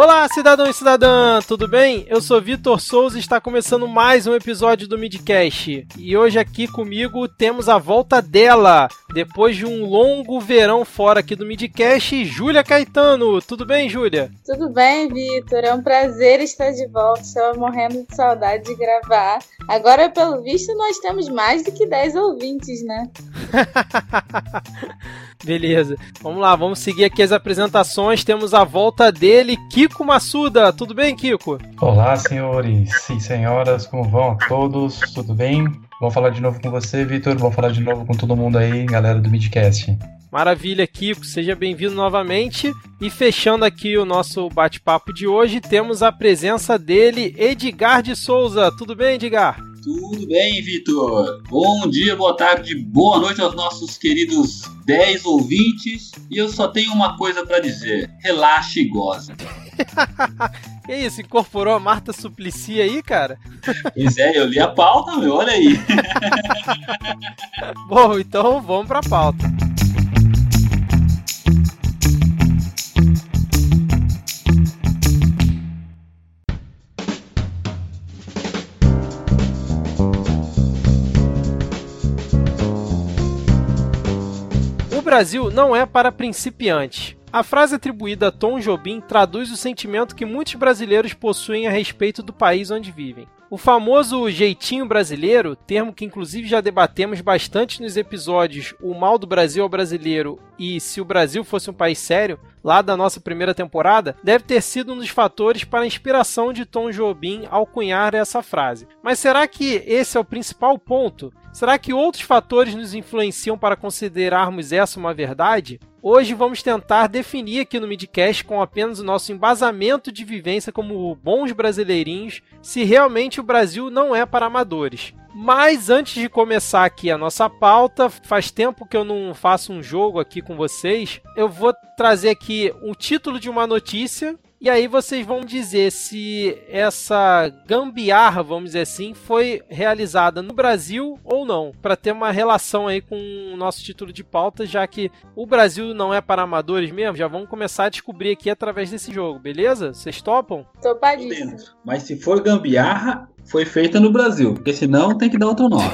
Olá, cidadão e cidadã, tudo bem? Eu sou Vitor Souza e está começando mais um episódio do Midcast. E hoje aqui comigo temos a volta dela, depois de um longo verão fora aqui do Midcast, Júlia Caetano. Tudo bem, Júlia? Tudo bem, Vitor. É um prazer estar de volta. Estava morrendo de saudade de gravar. Agora, pelo visto, nós temos mais do que 10 ouvintes, né? Beleza. Vamos lá, vamos seguir aqui as apresentações. Temos a volta dele, Kiko Massuda. Tudo bem, Kiko? Olá, senhores e senhoras, como vão a todos? Tudo bem? Vamos falar de novo com você, Vitor. Vamos falar de novo com todo mundo aí, galera do Midcast. Maravilha, Kiko. Seja bem-vindo novamente. E fechando aqui o nosso bate-papo de hoje, temos a presença dele, Edgar de Souza. Tudo bem, Edgar? Tudo bem, Vitor? Bom dia, boa tarde, boa noite aos nossos queridos 10 ouvintes. E eu só tenho uma coisa para dizer: relaxe e goza. que isso, incorporou a Marta Suplicy aí, cara? Pois é, eu li a pauta, meu, olha aí. Bom, então vamos pra pauta. Brasil não é para principiantes. A frase atribuída a Tom Jobim traduz o sentimento que muitos brasileiros possuem a respeito do país onde vivem. O famoso jeitinho brasileiro, termo que inclusive já debatemos bastante nos episódios O Mal do Brasil ao Brasileiro e Se o Brasil Fosse um País Sério, lá da nossa primeira temporada, deve ter sido um dos fatores para a inspiração de Tom Jobim ao cunhar essa frase. Mas será que esse é o principal ponto? Será que outros fatores nos influenciam para considerarmos essa uma verdade? Hoje vamos tentar definir aqui no Midcast, com apenas o nosso embasamento de vivência como bons brasileirinhos, se realmente o Brasil não é para amadores. Mas antes de começar aqui a nossa pauta, faz tempo que eu não faço um jogo aqui com vocês. Eu vou trazer aqui o título de uma notícia e aí vocês vão dizer se essa gambiarra, vamos dizer assim, foi realizada no Brasil ou não, para ter uma relação aí com o nosso título de pauta, já que o Brasil não é para amadores mesmo, já vamos começar a descobrir aqui através desse jogo, beleza? Vocês topam? Topadíssimo. Mas se for gambiarra, foi feita no Brasil, porque senão tem que dar outro nome.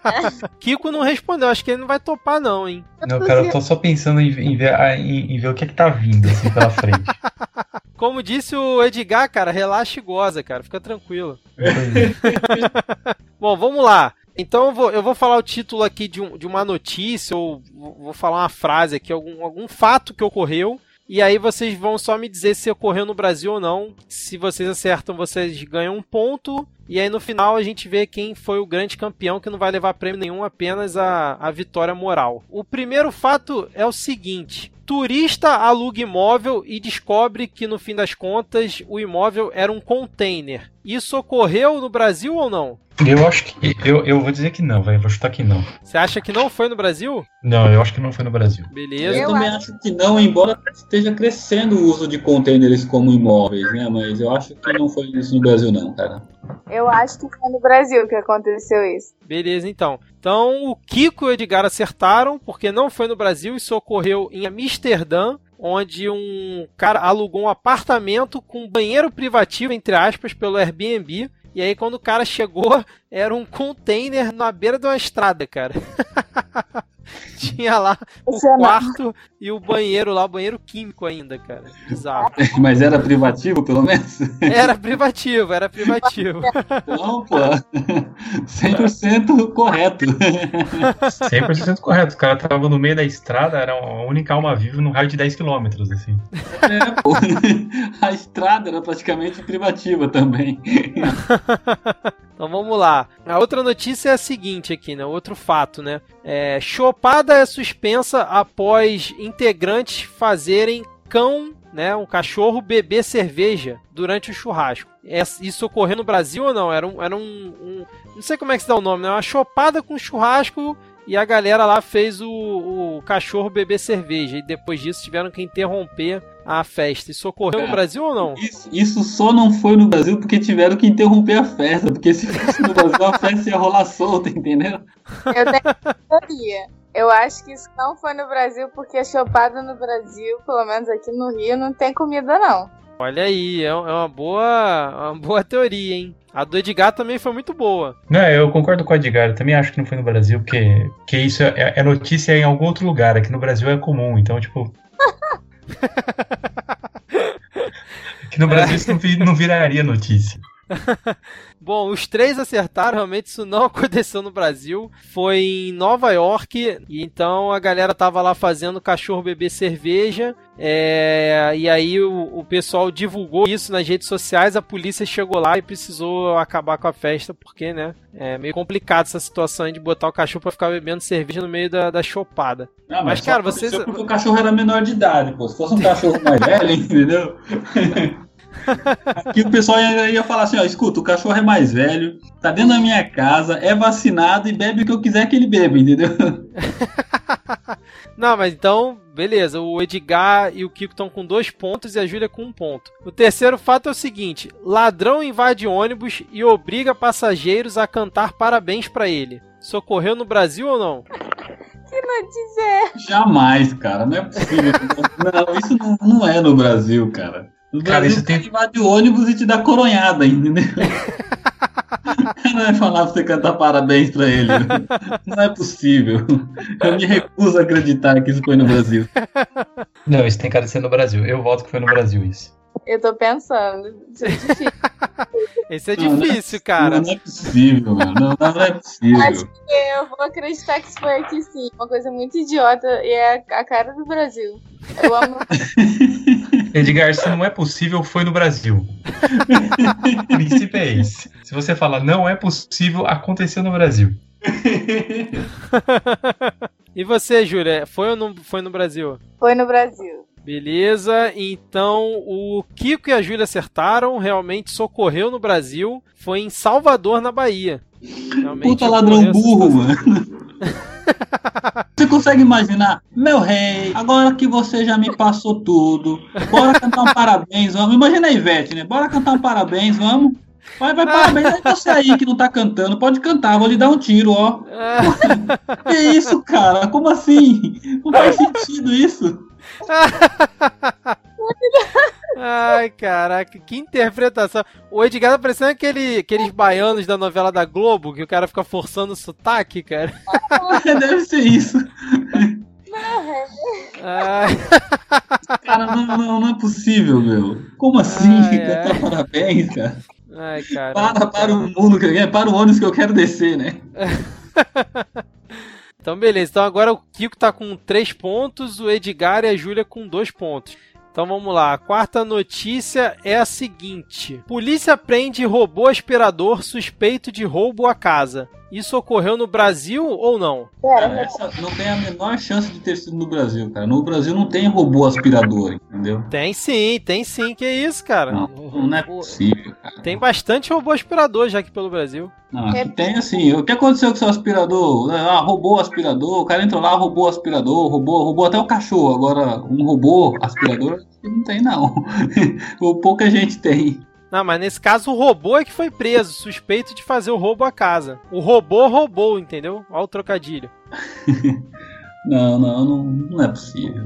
Kiko não respondeu, acho que ele não vai topar não, hein? Não, cara, eu tô só pensando em, ver, em, em ver o que é que tá vindo assim pela frente. Como disse o Edgar, cara, relaxa e goza, cara. Fica tranquilo. Bom, vamos lá. Então eu vou, eu vou falar o título aqui de, um, de uma notícia, ou vou falar uma frase aqui, algum, algum fato que ocorreu. E aí vocês vão só me dizer se ocorreu no Brasil ou não. Se vocês acertam, vocês ganham um ponto. E aí no final a gente vê quem foi o grande campeão que não vai levar prêmio nenhum, apenas a, a vitória moral. O primeiro fato é o seguinte: turista aluga imóvel e descobre que no fim das contas o imóvel era um container. Isso ocorreu no Brasil ou não? Eu acho que. Eu, eu vou dizer que não, vai. Vou chutar que não. Você acha que não foi no Brasil? Não, eu acho que não foi no Brasil. Beleza. Eu, eu também acho que não, embora esteja crescendo o uso de containers como imóveis, né? Mas eu acho que não foi isso no Brasil, não, cara. Eu acho que foi no Brasil que aconteceu isso. Beleza, então. Então o Kiko e o Edgar acertaram, porque não foi no Brasil, isso ocorreu em Amsterdã, onde um cara alugou um apartamento com banheiro privativo, entre aspas, pelo Airbnb. E aí, quando o cara chegou, era um container na beira de uma estrada, cara. Tinha lá o é quarto e o banheiro lá, o banheiro químico ainda, cara. Bizarro. Mas era privativo, pelo menos? Era privativo, era privativo. Não, pô. 100% correto. 100% correto. O cara tava no meio da estrada, era a única alma viva no raio de 10 km, assim. É, pô. A estrada era praticamente privativa também. Então vamos lá. A outra notícia é a seguinte aqui, né? Outro fato, né? É, Chopada é suspensa após integrantes fazerem cão, né? Um cachorro beber cerveja durante o churrasco. É, isso ocorreu no Brasil ou não? Era um, era um, um, não sei como é que se dá o nome, né? Uma chopada com churrasco e a galera lá fez o, o cachorro beber cerveja. E depois disso tiveram que interromper a festa. Isso ocorreu no Brasil ou não? Isso, isso, só não foi no Brasil porque tiveram que interromper a festa. Porque se fosse no Brasil, a festa ia rolar solta, entendeu? Eu tenho teoria. Eu acho que isso não foi no Brasil porque a chopada no Brasil, pelo menos aqui no Rio, não tem comida não. Olha aí, é é uma boa, uma boa teoria, hein? A do Edgar também foi muito boa. Não, eu concordo com o Edgar. Eu também acho que não foi no Brasil, porque, porque isso é, é notícia em algum outro lugar. Aqui no Brasil é comum, então, tipo. Aqui no Brasil isso não viraria notícia. Bom, os três acertaram, realmente isso não aconteceu no Brasil. Foi em Nova York, e então a galera tava lá fazendo cachorro beber cerveja. é, e aí o, o pessoal divulgou isso nas redes sociais, a polícia chegou lá e precisou acabar com a festa, porque, né? É meio complicado essa situação aí de botar o cachorro pra ficar bebendo cerveja no meio da, da chopada. Ah, Mas, só cara, vocês- Porque o cachorro era menor de idade, pô. Se fosse um cachorro mais velho, entendeu? Aqui o pessoal ia, ia falar assim, ó, escuta, o cachorro é mais velho, tá dentro da minha casa, é vacinado e bebe o que eu quiser que ele beba, entendeu? Não, mas então, beleza. O Edgar e o Kiko estão com dois pontos e a Júlia com um ponto. O terceiro fato é o seguinte: ladrão invade ônibus e obriga passageiros a cantar parabéns pra ele. Socorreu no Brasil ou não? Que notícia é? Jamais, cara, não é possível. Não, isso não, não é no Brasil, cara. No Cara, Brasil, isso tem- invade o ônibus e te dá coronhada, entendeu? Não vai falar pra você cantar parabéns pra ele. Não é possível. Eu me recuso a acreditar que isso foi no Brasil. Não, isso tem cara de ser no Brasil. Eu voto que foi no Brasil isso. Eu tô pensando. Isso é difícil. Esse é Não, não é difícil, cara. Não é possível, mano. Não, não é Acho possível. que eu vou acreditar que isso foi aqui sim. Uma coisa muito idiota e é a cara do Brasil. Eu amo. Edgar, se não é possível, foi no Brasil. O princípio é esse. Se você falar não é possível, aconteceu no Brasil. E você, Júlia, foi ou não foi no Brasil? Foi no Brasil. Beleza, então o Kiko e a Júlia acertaram, realmente socorreu no Brasil, foi em Salvador, na Bahia. Realmente Puta ladrão burro, mano. Você consegue imaginar? Meu rei, agora que você já me passou tudo, bora cantar um parabéns, vamos. Imagina a Ivete, né? Bora cantar um parabéns, vamos. Vai, vai, parabéns. Aí você aí que não tá cantando, pode cantar, vou lhe dar um tiro, ó. Que isso, cara? Como assim? Não faz sentido isso. Ai, caraca, que interpretação. O Edgar tá parecendo aquele, aqueles baianos da novela da Globo, que o cara fica forçando o sotaque, cara. Deve ser isso. Ai, Cara, não, não, não é possível, meu. Como assim? Ai, ai. parabéns, cara. ai cara. Para, para o mundo, que eu quero- para o ônibus que eu quero descer, né? Então, beleza. Então, agora o Kiko tá com 3 pontos, o Edgar e a Júlia com 2 pontos. Então, vamos lá. A quarta notícia é a seguinte: Polícia prende robô aspirador suspeito de roubo à casa. Isso ocorreu no Brasil ou não? Cara, essa não tem a menor chance de ter sido no Brasil, cara. No Brasil não tem robô aspirador, entendeu? Tem sim, tem sim. Que isso, cara? Não, não é possível, cara. Tem bastante robô aspirador já aqui pelo Brasil. Não, aqui tem assim. O que aconteceu com o seu aspirador? Ah, roubou o aspirador. O cara entrou lá, roubou o aspirador, roubou, roubou até o cachorro. Agora, um robô aspirador não tem, não. Ou pouca gente tem. Não, mas nesse caso o robô é que foi preso, suspeito de fazer o roubo à casa. O robô roubou, entendeu? Olha o trocadilho. Não, não, não, não é possível.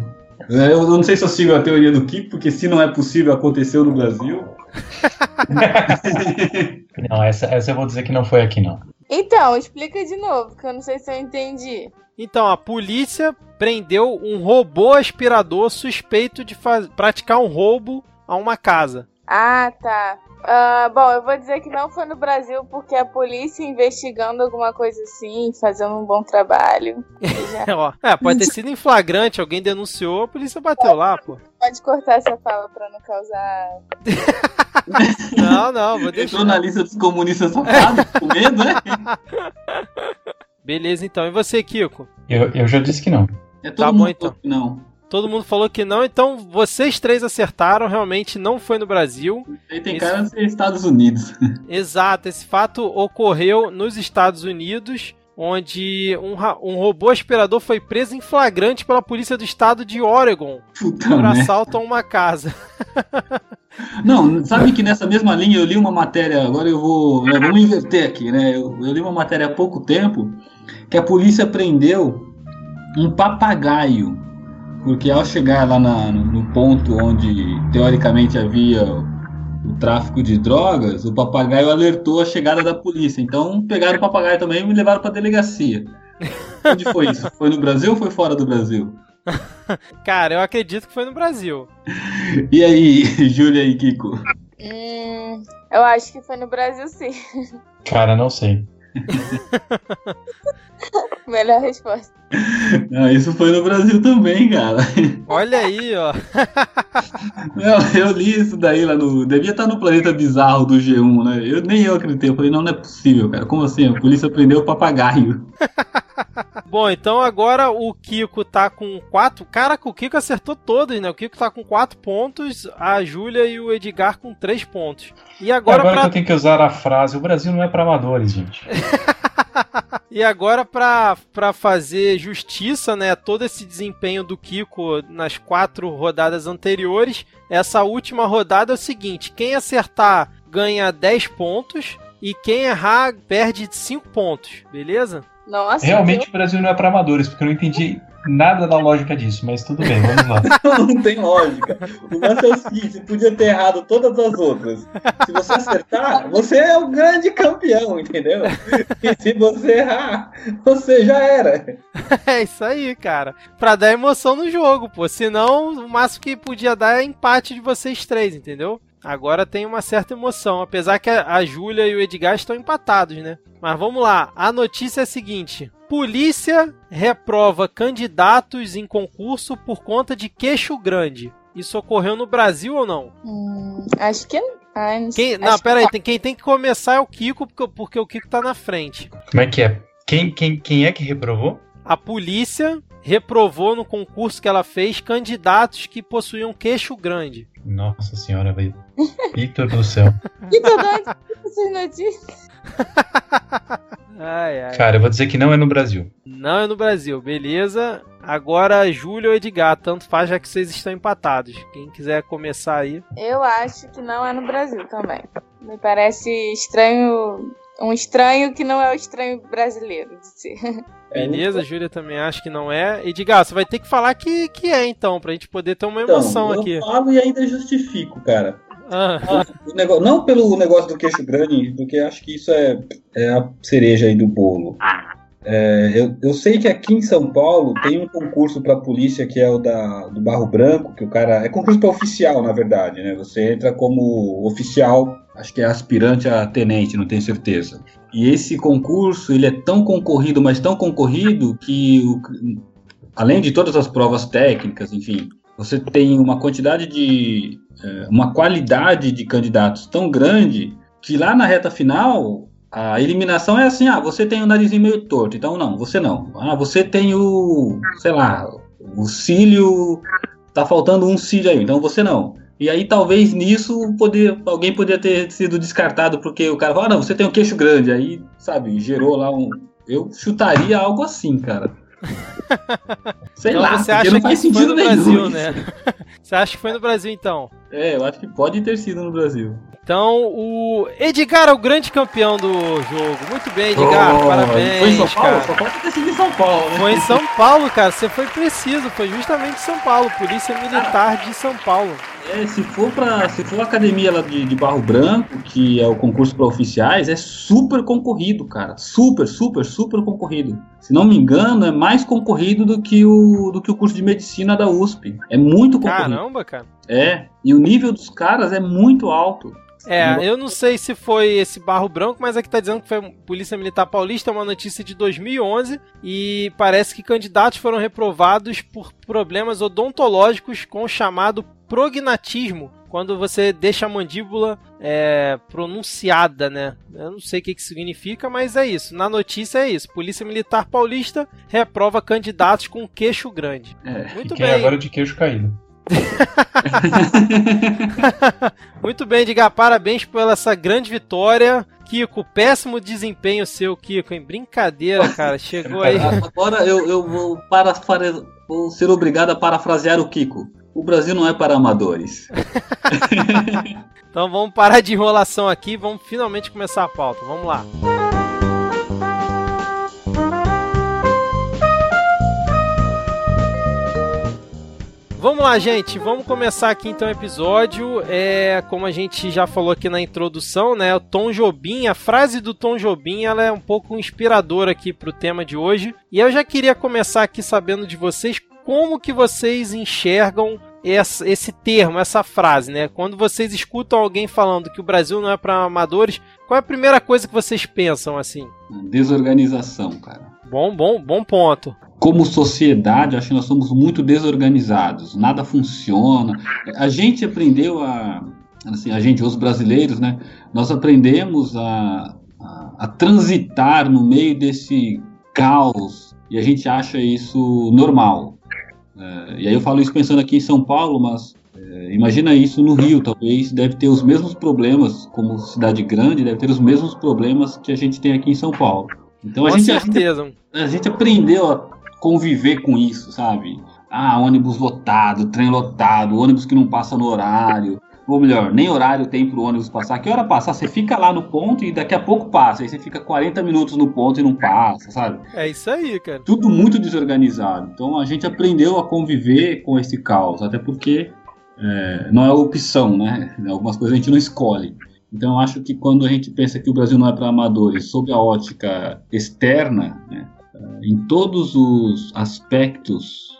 É, Eu não sei se eu sigo a teoria do Kiko, porque se não é possível, aconteceu no Brasil. Não, essa, essa eu vou dizer que não foi aqui, não. Então, explica de novo, que eu não sei se eu entendi. Então, a polícia prendeu um robô aspirador suspeito de praticar um roubo a uma casa. Ah, tá. Ah, bom, eu vou dizer que não foi no Brasil, porque a polícia investigando alguma coisa assim, fazendo um bom trabalho. Já é, pode ter sido em flagrante, alguém denunciou, a polícia bateu lá, pô. pode cortar essa fala pra não causar. Não, não, vou Entrou na deixar. lista dos comunistas safados, com medo, né? Beleza, então. E você, Kiko? Eu, eu já disse que não. É todo Tá bom, mundo então. que não. Todo mundo falou que não, então vocês três acertaram, realmente não foi no Brasil. Aí tem Isso. cara ser Estados Unidos. Exato, esse fato ocorreu nos Estados Unidos, onde um, um robô aspirador foi preso em flagrante pela polícia do estado de Oregon Puta por merda. assalto a uma casa. Não, sabe que nessa mesma linha eu li uma matéria, agora eu vou. né, vamos inverter aqui, né? Eu, eu li uma matéria há pouco tempo que a polícia prendeu um papagaio Porque ao chegar lá na- no, no ponto onde teoricamente havia o tráfico de drogas, o papagaio alertou a chegada da polícia. Então pegaram o papagaio também e me levaram pra delegacia. Onde foi isso? Foi no Brasil ou foi fora do Brasil? Cara, eu acredito que foi no Brasil. E aí, Júlia e Kiko? Hum, eu acho que foi no Brasil, sim. Cara, não sei. Melhor resposta. Ah, isso foi no Brasil também, cara. Olha aí, ó. Eu, eu li isso daí lá no. Devia estar no planeta bizarro do G1, né? Eu, nem eu acreditei. Eu falei, não, não é possível, cara. Como assim? A polícia prendeu o papagaio. Bom, então agora o Kiko tá com 4. Caraca, o Kiko acertou todos, né? O Kiko tá com 4 pontos, a Júlia e o Edgar com 3 pontos. E agora, Agora, pra... que eu tenho que usar a frase, o Brasil não é pra amadores, gente. E agora pra fazer justiça, né, todo esse desempenho do Kiko nas quatro rodadas anteriores, essa última rodada é o seguinte, quem acertar ganha 10 pontos e quem errar perde 5 pontos, beleza? Nossa, Realmente o Brasil não é pra amadores, porque eu não entendi nada da lógica disso, mas tudo bem, vamos lá. não tem lógica. O lance é o seguinte: você podia ter errado todas as outras. Se você acertar, você é o grande campeão, entendeu? E se você errar, você já era. É isso aí, cara. Pra dar emoção no jogo, pô. Senão, o máximo que podia dar é empate de vocês três, entendeu? Agora tem uma certa emoção, apesar que a a Júlia e o Edgar estão empatados, né? Mas vamos lá, a notícia é a seguinte: Polícia reprova candidatos em concurso por conta de queixo grande. Isso ocorreu no Brasil ou não? Hum, acho que não. Ai, não Quem, não, Acho pera aí, que quem tem que começar é o Kiko, porque, porque o Kiko tá na frente. Como é que é? Quem, quem, quem é que reprovou? A polícia reprovou no concurso que ela fez candidatos que possuíam queixo grande. Nossa senhora, velho. Vitor do céu. Que saudade dessas notícias. Ai, ai. Cara, eu vou dizer que não é no Brasil. Não é no Brasil, beleza? Agora, Júlio ou Edgar, tanto faz já que vocês estão empatados. Quem quiser começar aí. Eu acho que não é no Brasil também. Me parece estranho. Um estranho que não é o estranho brasileiro de ser. Beleza, Júlia também acho que não é. Edgar, você vai ter que falar que, que é então, pra gente poder ter uma Então, emoção eu aqui. falo e ainda justifico, cara. Ah, O negócio- não pelo negócio do queixo grande, porque acho que isso é, é a cereja aí do bolo. É, eu, eu sei que aqui em São Paulo tem um concurso para polícia que é o da, do Barro Branco, que o cara. É concurso para oficial, na verdade, né? Você entra como oficial, acho que é aspirante a tenente, não tenho certeza. E esse concurso, ele é tão concorrido, mas tão concorrido, que o, além de todas as provas técnicas, enfim, você tem uma quantidade de. é, uma qualidade de candidatos tão grande que lá na reta final a eliminação é assim: ah, você tem o narizinho meio torto, então não, você não. Ah, você tem o. sei lá, o cílio. tá faltando um cílio aí, então você não. E aí talvez nisso poder, alguém poderia ter sido descartado porque o cara falou, ah, não, você tem um queixo grande. Aí, sabe, gerou lá um. Eu chutaria algo assim, cara. Sei então lá, você acha não que faz foi sentido no nenhum. Brasil, né? Você acha que foi no Brasil então? É, eu acho que pode ter sido no Brasil. Então, o Edgar é o grande campeão do jogo. Muito bem, Edgar. Oh, parabéns, Foi em São Paulo? cara. Só pode ter sido em São Paulo, né? Foi em São Paulo, cara. Você foi preciso. Foi justamente em São Paulo. Polícia Militar de São Paulo. É, se for para, se for a academia lá de, de Barro Branco, que é o concurso para oficiais, é super concorrido, cara. Super, super, super concorrido. Se não me engano, é mais concorrido do que o do que o curso de medicina da USP. É muito concorrido. Caramba, cara. É, e o nível dos caras é muito alto. É, eu não sei se foi esse barro branco, mas aqui tá dizendo que foi Polícia Militar Paulista, é uma notícia de 2011, e parece que candidatos foram reprovados por problemas odontológicos com o chamado prognatismo, quando você deixa a mandíbula é, pronunciada, né? Eu não sei o que, que significa, mas é isso. Na notícia é isso. Polícia Militar Paulista reprova candidatos com queixo grande. É. Muito Fiquei bem. agora de queijo caído. Muito bem, Diga, parabéns pela essa grande vitória. Kiko, péssimo desempenho seu, Kiko, hein? Brincadeira, cara. Chegou aí. Agora eu, eu vou, parafra- vou ser obrigado a parafrasear o Kiko. O Brasil não é para amadores. Então vamos parar de enrolação aqui, vamos finalmente começar a pauta. Vamos lá. Vamos lá, gente. Vamos começar aqui então o episódio. É, como a gente já falou aqui na introdução, né? O Tom Jobim, a frase do Tom Jobim, ela é um pouco inspiradora aqui para o tema de hoje. E eu já queria começar aqui sabendo de vocês como que vocês enxergam esse, esse termo, essa frase, né? Quando vocês escutam alguém falando que o Brasil não é para amadores, qual é a primeira coisa que vocês pensam assim? Desorganização, cara. Bom, bom, bom ponto. Como sociedade, acho que nós somos muito desorganizados. Nada funciona. A gente aprendeu a, assim, a gente, os brasileiros, né? Nós aprendemos a, a, a transitar no meio desse caos e a gente acha isso normal. É, e aí eu falo isso pensando aqui em São Paulo, mas é, imagina isso no Rio, talvez deve ter os mesmos problemas, como cidade grande, deve ter os mesmos problemas que a gente tem aqui em São Paulo. Então a Com gente, certeza. A gente, aprendeu a conviver com isso, sabe? Ah, ônibus lotado, trem lotado, ônibus que não passa no horário. Ou melhor, nem horário tem para o ônibus passar. Que hora passar? Você fica lá no ponto e daqui a pouco passa. Aí você fica 40 minutos no ponto e não passa, sabe? É isso aí, cara. Tudo muito desorganizado. Então a gente aprendeu a conviver com esse caos, até porque é, não é opção, né? Algumas coisas a gente não escolhe. Então acho que quando a gente pensa que o Brasil não é para amadores, sob a ótica externa, né, em todos os aspectos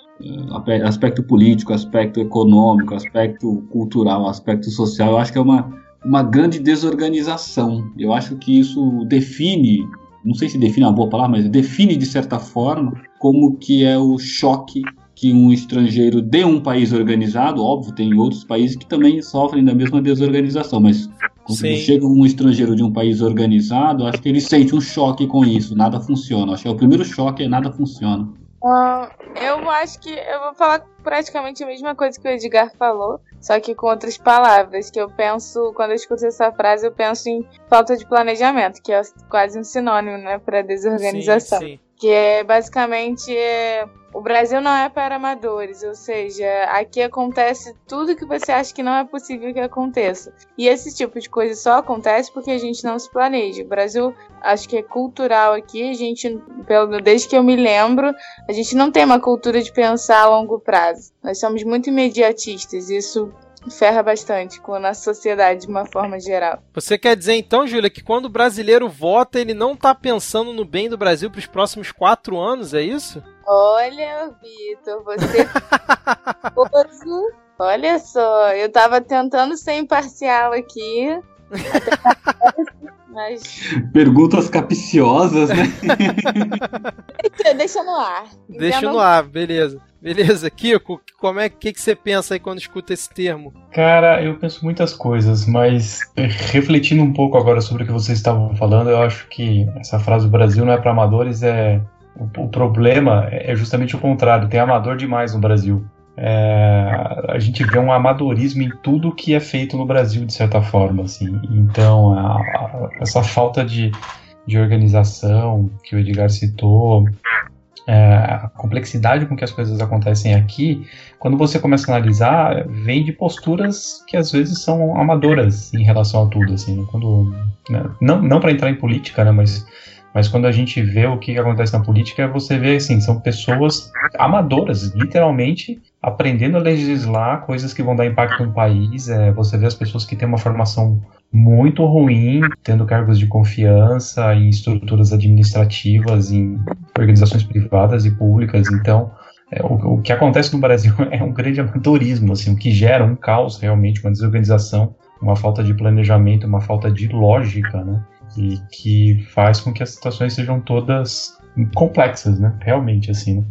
aspecto político, aspecto econômico, aspecto cultural, aspecto social, eu acho que é uma, uma grande desorganização. Eu acho que isso define, não sei se define uma boa palavra, mas define de certa forma como que é o choque que um estrangeiro de um país organizado, óbvio, tem outros países que também sofrem da mesma desorganização, mas quando Sim. chega um estrangeiro de um país organizado, acho que ele sente um choque com isso, nada funciona. Acho que é o primeiro choque é nada funciona. Ah, eu acho que eu vou falar praticamente a mesma coisa que o Edgar falou, só que com outras palavras. Que eu penso, quando eu escuto essa frase, eu penso em falta de planejamento, que é quase um sinônimo, né, para desorganização. Sim, sim. Que é basicamente é, o Brasil não é para amadores, ou seja, aqui acontece tudo que você acha que não é possível que aconteça. E esse tipo de coisa só acontece porque a gente não se planeja. O Brasil, acho que é cultural aqui, a gente, pelo, desde que eu me lembro, a gente não tem uma cultura de pensar a longo prazo. Nós somos muito imediatistas, isso ferra bastante com a nossa sociedade de uma forma geral. Você quer dizer então, Júlia, que quando o brasileiro vota, ele não tá pensando no bem do Brasil para os próximos quatro anos, é isso? Olha, Vitor, você. Poso. Olha só, eu tava tentando ser imparcial aqui. Mas Perguntas capciosas, né? deixa, no ar. Deixa Entendam- no ar, beleza. Beleza, Kiko, como é que, que você pensa aí quando escuta esse termo? Cara, eu penso muitas coisas, mas refletindo um pouco agora sobre o que vocês estavam falando, eu acho que essa frase "O Brasil não é para amadores é o, o problema é justamente o contrário, tem amador demais no Brasil. É, a gente vê um amadorismo em tudo que é feito no Brasil de certa forma, assim. Então a- a- essa falta de, de organização que o Edgar citou, é, a complexidade com que as coisas acontecem aqui, quando você começa a analisar, vem de posturas que às vezes são amadoras em relação a tudo, assim, né? quando né, não, não para entrar em política, né, mas mas quando a gente vê o que, acontece na política, você vê assim, são pessoas amadoras, literalmente aprendendo a legislar coisas que vão dar impacto no país. É, você vê as pessoas que têm uma formação muito ruim, tendo cargos de confiança em estruturas administrativas, em organizações privadas e públicas. Então, é, o, o que acontece no Brasil é um grande amadorismo, assim, o que gera um caos realmente, uma desorganização, uma falta de planejamento, uma falta de lógica, né? E que faz com que as situações sejam todas complexas, né? Realmente, assim, né?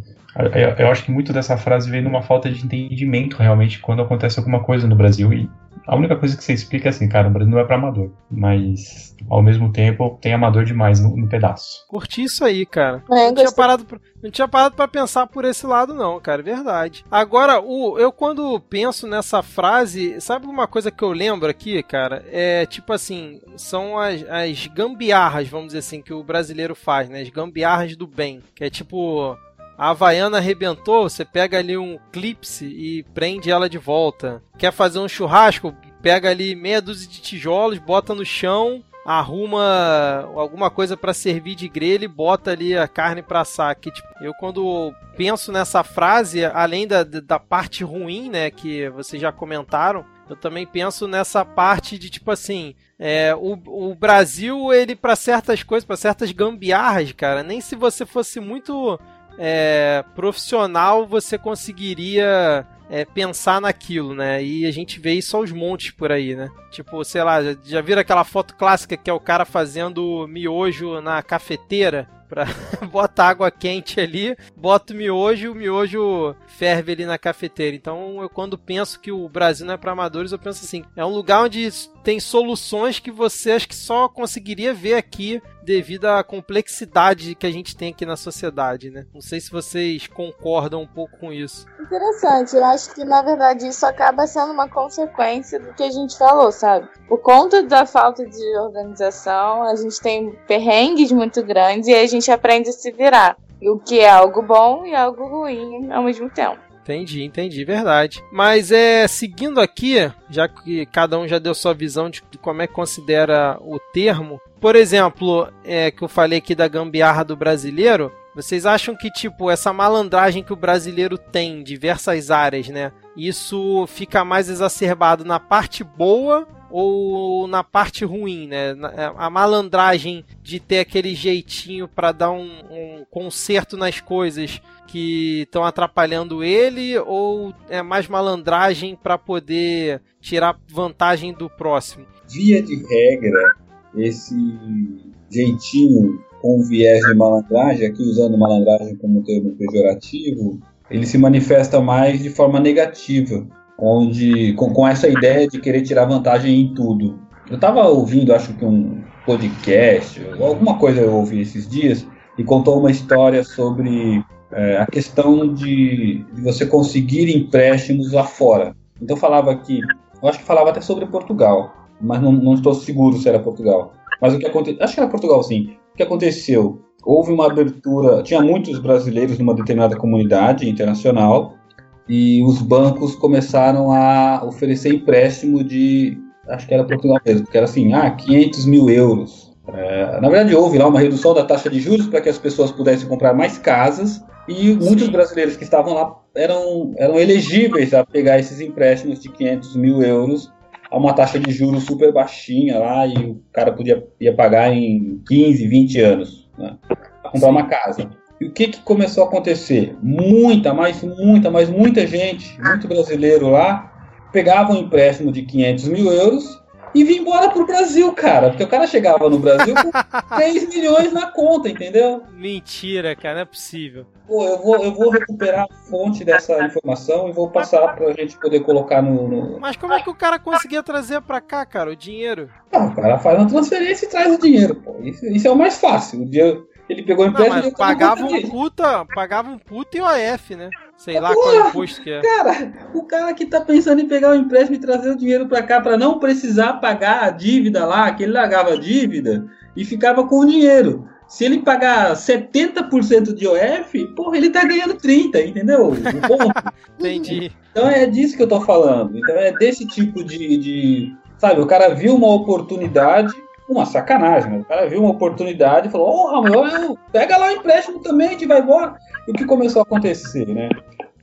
Eu, eu acho que muito dessa frase vem numa falta de entendimento realmente quando acontece alguma coisa no Brasil e a única coisa que você explica é assim, cara, o Brasil não é para amador, mas ao mesmo tempo tem amador demais no, no pedaço. Curti isso aí, cara. É, Não tinha, parado, pra- não tinha parado pra pensar por esse lado, não, cara, é verdade. Agora, o, eu quando penso nessa frase, sabe uma coisa que eu lembro aqui, cara? É tipo assim, são as, as gambiarras, vamos dizer assim, que o brasileiro faz, né? As gambiarras do bem. Que é tipo. A Havaiana arrebentou, você pega ali um clipse e prende ela de volta. Quer fazer um churrasco? Pega ali meia dúzia de tijolos, bota no chão arruma alguma coisa para servir de grelha e bota ali a carne para assar. Que, tipo, eu quando penso nessa frase, além da, da parte ruim, né, que vocês já comentaram, eu também penso nessa parte de tipo assim, é, o, o Brasil, ele para certas coisas, para certas gambiarras, cara, nem se você fosse muito é, profissional você conseguiria é, pensar naquilo, né? E a gente vê isso aos montes por aí, né? Tipo, sei lá, já, já viram aquela foto clássica que é o cara fazendo miojo na cafeteira? Pra... bota água quente ali, bota o miojo o miojo ferve ali na cafeteira. Então, eu quando penso que o Brasil não é para amadores, eu penso assim, é um lugar onde tem soluções que você acho que só conseguiria ver aqui devido à complexidade que a gente tem aqui na sociedade, né? Não sei se vocês concordam um pouco com isso. Interessante, eu acho que na verdade isso acaba sendo uma consequência do que a gente falou, sabe? Por conta da falta de organização, a gente tem perrengues muito grandes e a gente aprende a se virar. O que é algo bom e algo ruim ao mesmo tempo. Entendi, entendi, verdade. Mas é seguindo aqui, já que cada um já deu sua visão de como é que considera o termo. Por exemplo, é que eu falei aqui da gambiarra do brasileiro. Vocês acham que tipo essa malandragem que o brasileiro tem em diversas áreas, né? Isso fica mais exacerbado na parte boa ou na parte ruim, né? A malandragem de ter aquele jeitinho para dar um, um conserto nas coisas que estão atrapalhando ele ou é mais malandragem para poder tirar vantagem do próximo? Via de regra, esse jeitinho com viés de malandragem, aqui usando malandragem como termo pejorativo, ele se manifesta mais de forma negativa, onde com, com essa ideia de querer tirar vantagem em tudo. Eu estava ouvindo, acho que um podcast, alguma coisa eu ouvi esses dias, e contou uma história sobre é, a questão de, de, você conseguir empréstimos lá fora. Então falava que, eu acho que falava até sobre Portugal, mas não, não estou seguro se era Portugal. Mas o que aconteceu, acho que era Portugal sim. O que aconteceu? Houve uma abertura, tinha muitos brasileiros numa determinada comunidade internacional e os bancos começaram a oferecer empréstimo de, acho que era Portugal mesmo, que era assim, ah, 500 mil euros. É, na verdade, houve lá uma redução da taxa de juros para que as pessoas pudessem comprar mais casas e muitos brasileiros que estavam lá eram, eram elegíveis a pegar esses empréstimos de 500 mil euros a uma taxa de juros super baixinha lá e o cara podia ia pagar em 15, 20 anos né, para comprar uma casa. E o que, que começou a acontecer? Muita, mas muita, mas muita gente, muito brasileiro lá, pegava um empréstimo de 500 mil euros e vim embora pro Brasil, cara. Porque o cara chegava no Brasil com 3 milhões na conta, entendeu? Mentira, cara, não é possível. Pô, eu vou, eu vou recuperar a fonte dessa informação e vou passar pra gente poder colocar no, no... Mas como é que o cara conseguia trazer pra cá, cara, o dinheiro? Ah, o cara faz uma transferência e traz o dinheiro, pô. Isso, isso é o mais fácil. O dinheiro, ele pegou empréstimo e pagava um puta, pagava um puta e OF, né? Sei lá Porra, qual imposto que é. Cara, o cara que tá pensando em pegar o empréstimo e trazer o dinheiro para cá para não precisar pagar a dívida lá, que ele largava a dívida e ficava com o dinheiro. Se ele pagar 70% de OF, porra, ele tá ganhando 30, entendeu? Entendi. Então é disso que eu tô falando. Então é desse tipo de, de sabe, o cara viu uma oportunidade uma sacanagem. O cara viu uma oportunidade e falou: oh, meu, pega lá o empréstimo também, a gente vai embora. E o que começou a acontecer, né?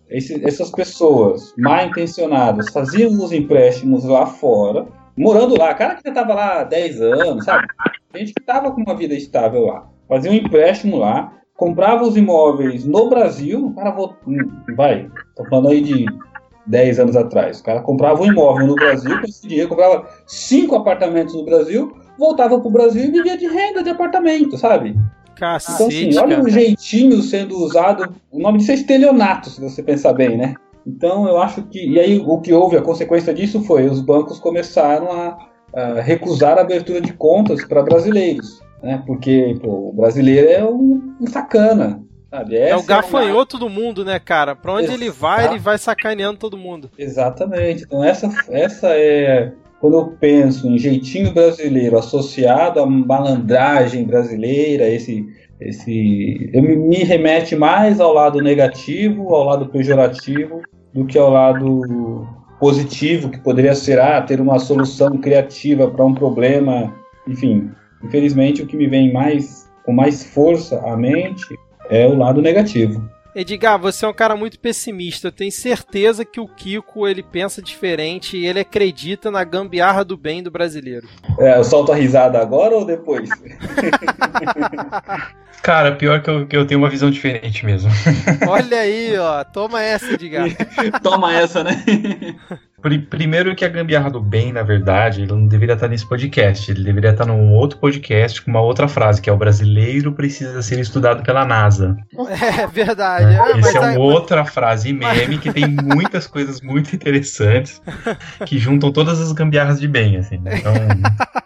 Esse, essas pessoas mal intencionadas faziam os empréstimos lá fora, morando lá. Cara que já estava lá há 10 anos, sabe? Gente que estava com uma vida estável lá. Fazia um empréstimo lá, comprava os imóveis no Brasil. O cara vai, tô falando aí de 10 anos atrás. O cara comprava um imóvel no Brasil com esse dinheiro, comprava cinco apartamentos no Brasil, voltava pro Brasil e vivia de renda de apartamento, sabe? Cacete, então, assim, olha o jeitinho sendo usado. O nome disso é estelionato, se você pensar bem, né? Então, eu acho que. E aí, o que houve, a consequência disso foi: os bancos começaram a, a recusar a abertura de contas para brasileiros. Né? Porque pô, o brasileiro é um, um sacana. Sabe? é o gafanhoto é uma... do mundo, né, cara? Pra onde Exato. ele vai, ele vai sacaneando todo mundo. Exatamente. Então, essa, essa é quando eu penso em jeitinho brasileiro associado à malandragem brasileira, esse, esse, eu me, me remete mais ao lado negativo, ao lado pejorativo, do que ao lado positivo, que poderia ser ah, ter uma solução criativa para um problema enfim, infelizmente o que me vem mais com mais força à mente é o lado negativo. Edgar, você é um cara muito pessimista. Eu tenho certeza que o Kiko ele pensa diferente e ele acredita na gambiarra do bem do brasileiro. É, eu solto a risada agora ou depois? Cara, pior que eu, que eu tenho uma visão diferente mesmo. Olha aí, ó. Toma essa, Edgar. Toma essa, né? Primeiro que a gambiarra do bem, na verdade, ele não deveria estar nesse podcast. Ele deveria estar num outro podcast com uma outra frase, que é o brasileiro precisa ser estudado pela NASA. É verdade. É, ah, Essa é uma outra frase meme que tem muitas coisas muito interessantes que juntam todas as gambiarras de bem, assim. Então...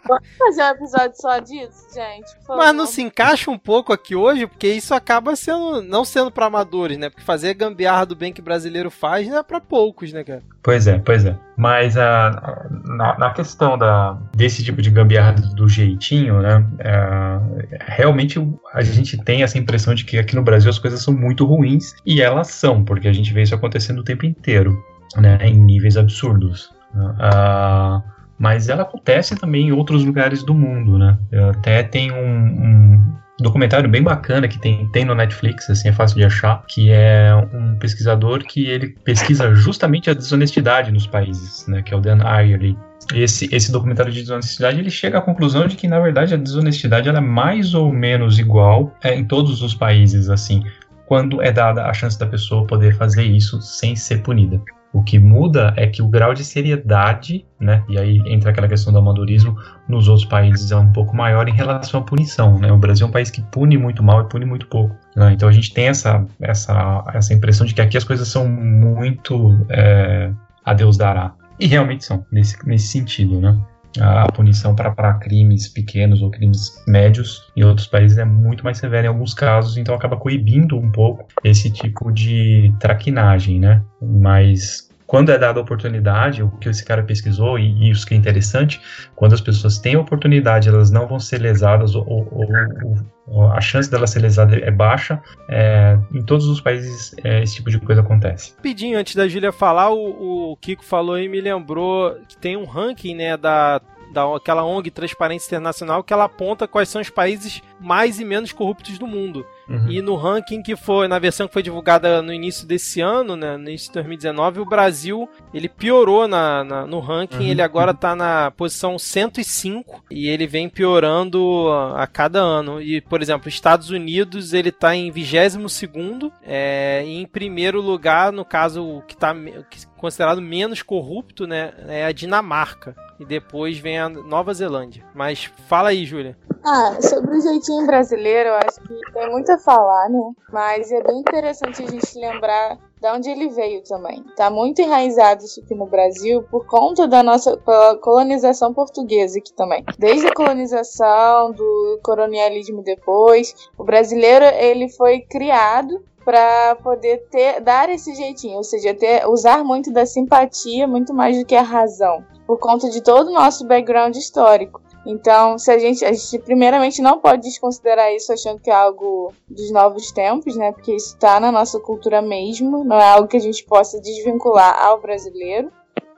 Vamos fazer um episódio só disso, gente? Mas não se encaixa um pouco aqui hoje, porque isso acaba sendo não sendo para amadores, né? Porque fazer a gambiarra do bem que brasileiro faz não é para poucos, né, cara? Pois é, pois é. Mas a, na, na, questão da, desse tipo de gambiarra do, jeitinho, né? É, realmente a gente tem essa impressão de que aqui no Brasil as coisas são muito ruins, e elas são, porque a gente vê isso acontecendo o tempo inteiro, né? Em níveis absurdos. Uh, mas ela acontece também em outros lugares do mundo, né? Até tem um, um documentário bem bacana que tem, tem no Netflix, assim, é fácil de achar, que é um pesquisador que ele pesquisa justamente a desonestidade nos países, né? Que é o Dan Ariely. Esse, esse documentário de desonestidade ele chega à conclusão de que na verdade a desonestidade ela é mais ou menos igual é, em todos os países assim quando é dada a chance da pessoa poder fazer isso sem ser punida. O que muda é que o grau de seriedade, né, e aí entra aquela questão do amadorismo, nos outros países é um pouco maior em relação à punição. Né? O Brasil é um país que pune muito mal e pune muito pouco. Né? Então a gente tem essa, essa, essa impressão de que aqui as coisas são muito é, a Deus dará. E realmente são, nesse, nesse sentido, né? A punição para crimes pequenos ou crimes médios em outros países é muito mais severa em alguns casos, então acaba coibindo um pouco esse tipo de traquinagem, né? Mas quando é dada a oportunidade, o que esse cara pesquisou, e, isso que é interessante, quando as pessoas têm a oportunidade, elas não vão ser lesadas, ou, ou, ou a chance dela ser lesada é baixa. É, em todos os países, é, esse tipo de coisa acontece. Rapidinho, antes da Júlia falar, o, o Kiko falou e me lembrou que tem um ranking né, da daquela ONG Transparência Internacional que ela aponta quais são os países mais e menos corruptos do mundo. Uhum. E no ranking que foi, na versão que foi divulgada no início desse ano, né, no início de 2019, o Brasil ele piorou na, na no ranking, uhum. ele agora está na posição 105 e ele vem piorando a, a, cada ano. E, por exemplo, Estados Unidos ele está em 22 segundo, é, e em primeiro lugar, no caso que está considerado menos corrupto, né, é a Dinamarca. E depois vem a Nova Zelândia. Mas fala aí, Júlia. Ah, sobre o jeitinho brasileiro, eu acho que tem muito a falar, né? Mas é bem interessante a gente lembrar de onde ele veio também. Tá muito enraizado isso aqui no Brasil por conta da nossa colonização portuguesa aqui também. Desde a colonização, do colonialismo depois, o brasileiro ele foi criado para poder ter dar esse jeitinho, ou seja, ter, usar muito da simpatia muito mais do que a razão, por conta de todo o nosso background histórico. Então, se a gente, a gente primeiramente não pode desconsiderar isso achando que é algo dos novos tempos, né? Porque isso está na nossa cultura mesmo, não é algo que a gente possa desvincular ao brasileiro.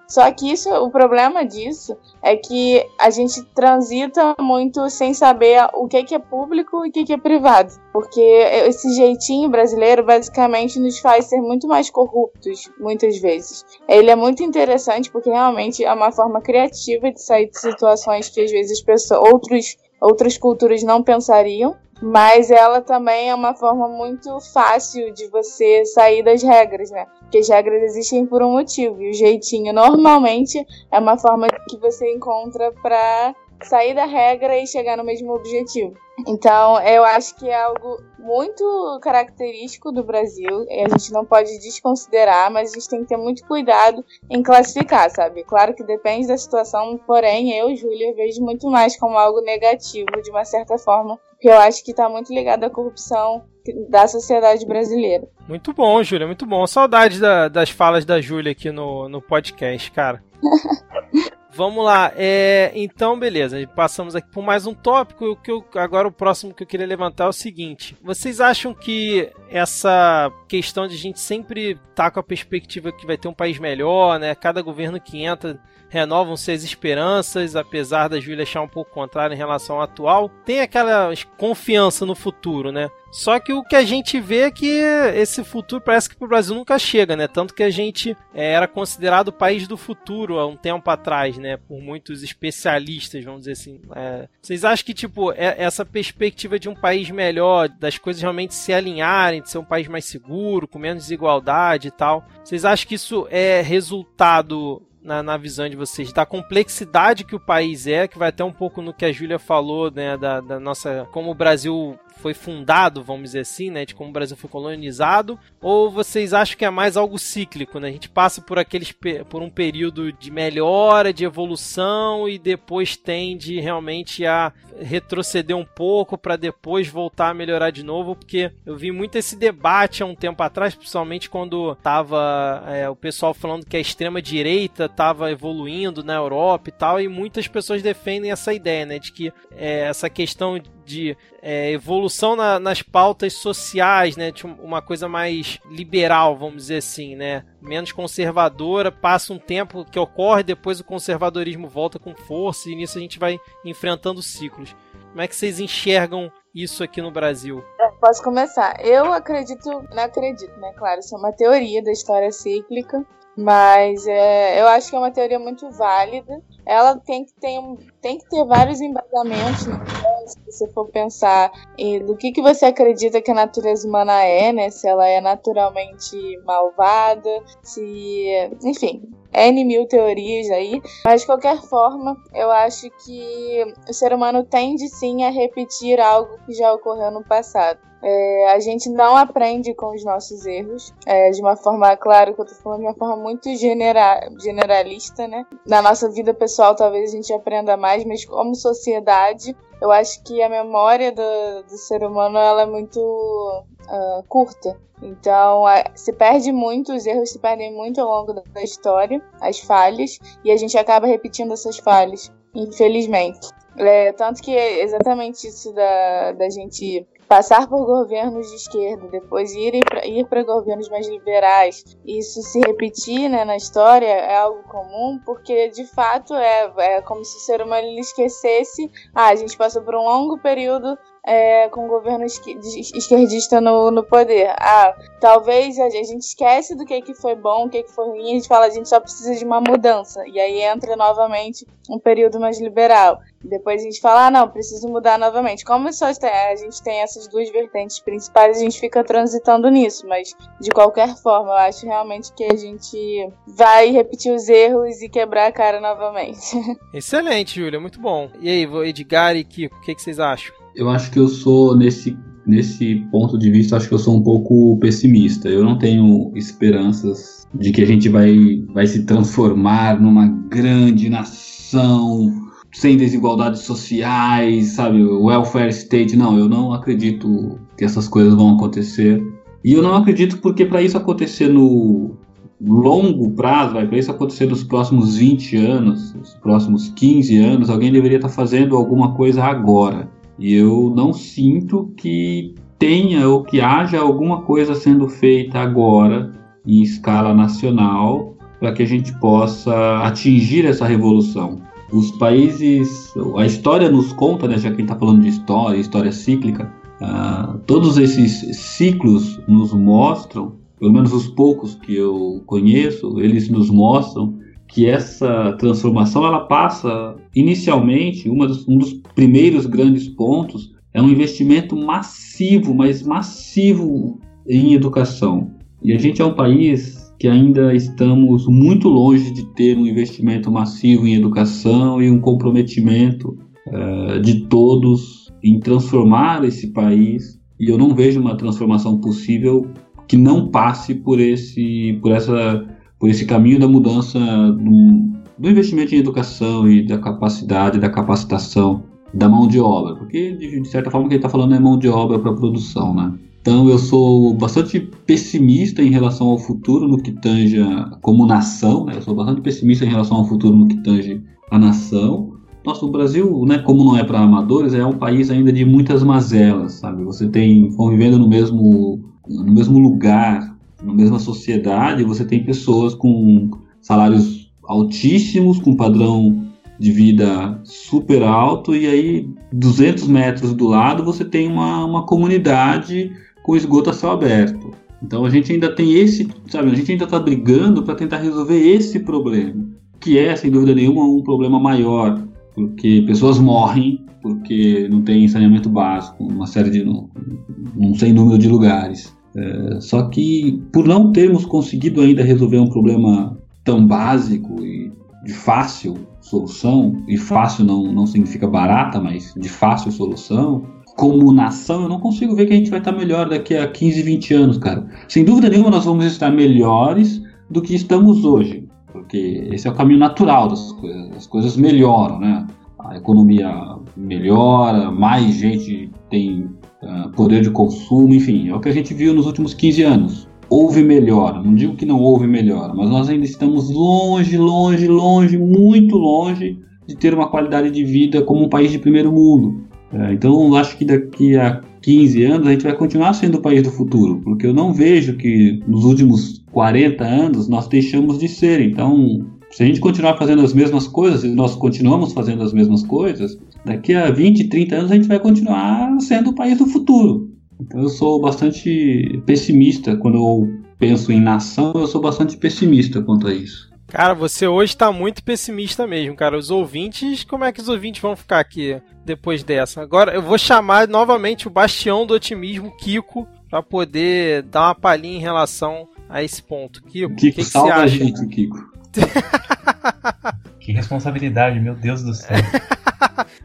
Só que isso, o problema disso é que a gente transita muito sem saber o que, é público e o que, que é privado. Porque esse jeitinho brasileiro basicamente nos faz ser muito mais corruptos, muitas vezes. Ele é muito interessante porque realmente é uma forma criativa de sair de situações que às vezes pessoas, outros, outras culturas não pensariam mas ela também é uma forma muito fácil de você sair das regras, né? Porque as regras existem por um motivo e o jeitinho normalmente é uma forma que você encontra para sair da regra e chegar no mesmo objetivo. Então, eu acho que é algo muito característico do Brasil e a gente não pode desconsiderar, mas a gente tem que ter muito cuidado em classificar, sabe? Claro que depende da situação, porém, eu, Júlia, vejo muito mais como algo negativo, de uma certa forma, que eu acho que está muito ligado à corrupção da sociedade brasileira. Muito bom, Júlia, muito bom. Saudade da, das falas da Júlia aqui no, no podcast, cara. Vamos lá, é, então beleza, passamos aqui por mais um tópico. Que eu, agora o próximo que eu queria levantar é o seguinte: vocês acham que essa questão de a gente sempre estar tá com a perspectiva que vai ter um país melhor, né? Cada governo que entra renovam-se as esperanças, apesar da Júlia achar um pouco contrário em relação ao atual. Tem aquela confiança no futuro, né? Só que o que a gente vê é que esse futuro parece que para o Brasil nunca chega, né? Tanto que a gente é, era considerado o país do futuro há um tempo atrás, né? Por muitos especialistas, vamos dizer assim. É, vocês acham que, tipo, é, essa perspectiva de um país melhor, das coisas realmente se alinharem, de ser um país mais seguro, com menos desigualdade e tal, vocês acham que isso é resultado na, na, visão de vocês, da complexidade que o país é, que vai até um pouco no que a Júlia falou, né, da, da nossa, como o Brasil foi fundado, vamos dizer assim, né, de como o Brasil foi colonizado, ou vocês acham que é mais algo cíclico, né? A gente passa por aqueles por um período de melhora, de evolução e depois tende realmente a retroceder um pouco para depois voltar a melhorar de novo, porque eu vi muito esse debate há um tempo atrás, principalmente quando tava é, o pessoal falando que a extrema direita estava evoluindo na Europa e tal, e muitas pessoas defendem essa ideia, né, de que é, essa questão de é, evolução na, nas pautas sociais, né? De uma coisa mais liberal, vamos dizer assim, né? Menos conservadora, passa um tempo que ocorre, depois o conservadorismo volta com força e nisso a gente vai enfrentando ciclos. Como é que vocês enxergam isso aqui no Brasil? É, posso começar. Eu acredito, não acredito, né? Claro, isso é uma teoria da história cíclica. Mas é, eu acho que é uma teoria muito válida. Ela tem que ter, tem que ter vários embasamentos, né? se você for pensar em, do que, que você acredita que a natureza humana é, né? Se ela é naturalmente malvada, se. Enfim, N mil teorias aí, mas de qualquer forma, eu acho que o ser humano tende sim a repetir algo que já ocorreu no passado. É, a gente não aprende com os nossos erros, é, de uma forma, claro que eu tô falando de uma forma muito genera generalista, né? Na nossa vida pessoal talvez a gente aprenda mais, mas como sociedade, eu acho que a memória do, do ser humano ela é muito uh, curta. Então, se perde muito, os erros se perdem muito ao longo da história, as falhas, e a gente acaba repetindo essas falhas, infelizmente. É, tanto que é exatamente isso da, da gente passar por governos de esquerda, depois ir para ir governos mais liberais, isso se repetir né, na história é algo comum, porque de fato é, é como se o ser humano esquecesse, ah, a gente passou por um longo período é, com o governo esquerdista no, no poder. Ah, talvez a gente esquece do que, que foi bom, o que, que foi ruim, a gente fala, a gente só precisa de uma mudança. E aí entra novamente um período mais liberal. Depois a gente fala, ah, não, preciso mudar novamente. Como só a gente tem essas duas vertentes principais, a gente fica transitando nisso. Mas, de qualquer forma, eu acho realmente que a gente vai repetir os erros e quebrar a cara novamente. Excelente, Júlia, muito bom. E aí, Edgar e Kiko, o que, que vocês acham? Eu acho que eu sou nesse nesse ponto de vista acho que eu sou um pouco pessimista. Eu não tenho esperanças de que a gente vai vai se transformar numa grande nação sem desigualdades sociais, sabe, welfare state. Não, eu não acredito que essas coisas vão acontecer. E eu não acredito porque para isso acontecer no longo prazo, para isso acontecer nos próximos 20 anos, nos próximos 15 anos, alguém deveria estar fazendo alguma coisa agora. E eu não sinto que tenha ou que haja alguma coisa sendo feita agora em escala nacional para que a gente possa atingir essa revolução. Os países, a história nos conta, né, já que a gente está falando de história, história cíclica, uh, todos esses ciclos nos mostram, pelo menos os poucos que eu conheço, eles nos mostram que essa transformação ela passa inicialmente dos, um dos primeiros grandes pontos é um investimento massivo, mas massivo em educação. E a gente é um país que ainda estamos muito longe de ter um investimento massivo em educação e um comprometimento uh, de todos em transformar esse país. E eu não vejo uma transformação possível que não passe por esse, por essa por esse caminho da mudança do, do investimento em educação e da capacidade, da capacitação da mão de obra, porque de, certa forma o que ele está falando é mão de obra para produção, né? Então eu sou bastante pessimista em relação ao futuro no que tange como nação, né? eu sou bastante pessimista em relação ao futuro no que tange a nação. Nossa, o Brasil, né, como não é para amadores, é um país ainda de muitas mazelas, sabe? Você tem convivendo no mesmo no mesmo lugar, na mesma sociedade, você tem pessoas com salários altíssimos, com padrão de vida super alto, e aí 200 metros do lado você tem uma, uma comunidade com esgoto a céu aberto. Então a gente ainda tem esse, sabe, a gente ainda está brigando para tentar resolver esse problema, que é, sem dúvida nenhuma, um problema maior, porque pessoas morrem porque não tem saneamento básico, uma série de, não sei número de lugares. É, só que por não termos conseguido ainda resolver um problema tão básico e de fácil solução, e fácil não, não significa barata, mas de fácil solução, como nação, eu não consigo ver que a gente vai estar melhor daqui a 15, 20 anos, cara. Sem dúvida nenhuma, nós vamos estar melhores do que estamos hoje, porque esse é o caminho natural das coisas. As coisas melhoram, né? A economia melhora, mais gente tem uh, poder de consumo, enfim, é o que a gente viu nos últimos 15 anos. Houve melhora, não digo que não houve melhora, mas nós ainda estamos longe, longe, longe, muito longe de ter uma qualidade de vida como um país de primeiro mundo. É, então, acho que daqui a 15 anos a gente vai continuar sendo o país do futuro, porque eu não vejo que nos últimos 40 anos nós deixamos de ser. Então, se a gente continuar fazendo as mesmas coisas, e nós continuamos fazendo as mesmas coisas, daqui a 20, 30 anos a gente vai continuar sendo o país do futuro. Então, eu sou bastante pessimista quando eu penso em nação, eu sou bastante pessimista quanto a isso. Cara, você hoje está muito pessimista mesmo, cara. Os ouvintes, como é que os ouvintes vão ficar aqui depois dessa? Agora eu vou chamar novamente o bastião do otimismo, Kiko, para poder dar uma palhinha em relação a esse ponto. Kiko, Kiko, que, que salva a gente, Kiko. que responsabilidade, meu Deus do céu.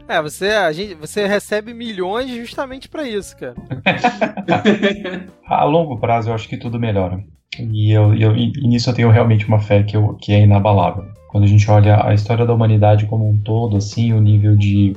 É, você, a gente, você recebe milhões justamente para isso, cara. a longo prazo eu acho que tudo melhora. E, eu, eu, e nisso eu tenho realmente uma fé que, eu, que é inabalável. Quando a gente olha a história da humanidade como um todo, assim, o nível de,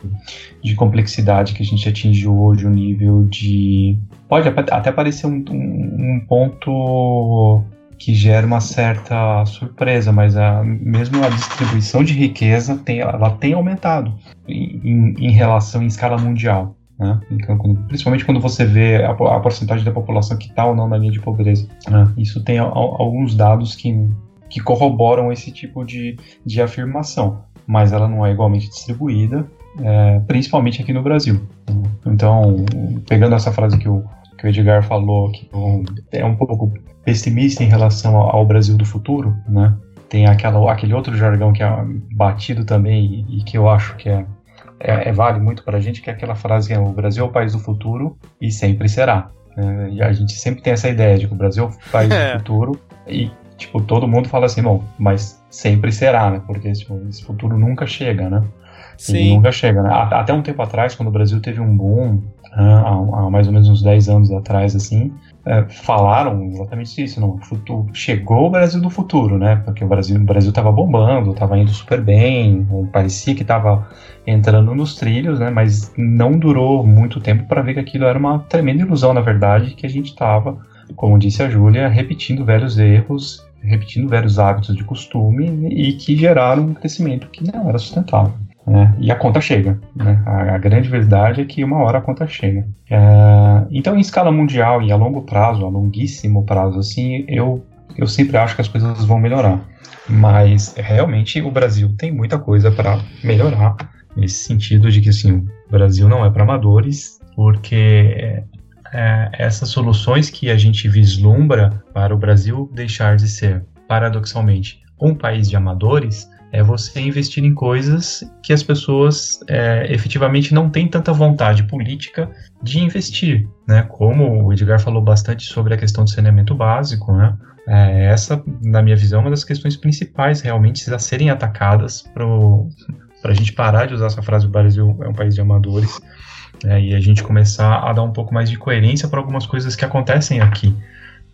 de complexidade que a gente atingiu hoje, o nível de. Pode até parecer um, um, um ponto que gera uma certa surpresa, mas a, mesmo a distribuição de riqueza tem, ela tem aumentado em, em relação em escala mundial. Né? Então, principalmente quando você vê a, a porcentagem da população que está ou não na linha de pobreza. Né? Isso tem a, alguns dados que, que corroboram esse tipo de, de afirmação, mas ela não é igualmente distribuída, é, principalmente aqui no Brasil. Então, pegando essa frase que o, que o Edgar falou, que é um pouco pessimista em relação ao, Brasil do futuro, né? tem aquela, aquele outro jargão que é batido também e, e que eu acho que é é, é vale muito para a gente, que é aquela frase que é, o Brasil é o país do futuro e sempre será. É, e a gente sempre tem essa ideia de que o Brasil é o país é. do futuro e, tipo, todo mundo fala assim, bom, mas sempre será, né? Porque tipo, esse futuro nunca chega, né? Sim. Nunca chega, né? Até um tempo atrás, quando o Brasil teve um boom, há, há mais ou menos uns 10 anos atrás, assim, é, falaram exatamente isso, não, futuro, chegou o Brasil do futuro, né? Porque o Brasil o Brasil estava bombando, estava indo super bem, parecia que estava entrando nos trilhos, né? Mas não durou muito tempo para ver que aquilo era uma tremenda ilusão, na verdade, que a gente estava, como disse a Júlia, repetindo velhos erros, repetindo velhos hábitos de costume e que geraram um crescimento que não era sustentável. Né? E a conta chega. Né? A, a, grande verdade é que uma hora a conta chega. É, então, em escala mundial e a longo prazo, a longuíssimo prazo, assim, eu, eu sempre acho que as coisas vão melhorar. Mas realmente o Brasil tem muita coisa para melhorar nesse sentido de que assim, o Brasil não é para amadores, porque é, é, essas soluções que a gente vislumbra para o Brasil deixar de ser, paradoxalmente, um país de amadores, é você investir em coisas que as pessoas é, efetivamente não têm tanta vontade política de investir, né? Como o Edgar falou bastante sobre a questão do saneamento básico, né? É, essa, na minha visão, é uma das questões principais realmente a serem atacadas para a gente parar de usar essa frase: o Brasil é um país de amadores. É, e a gente começar a dar um pouco mais de coerência para algumas coisas que acontecem aqui.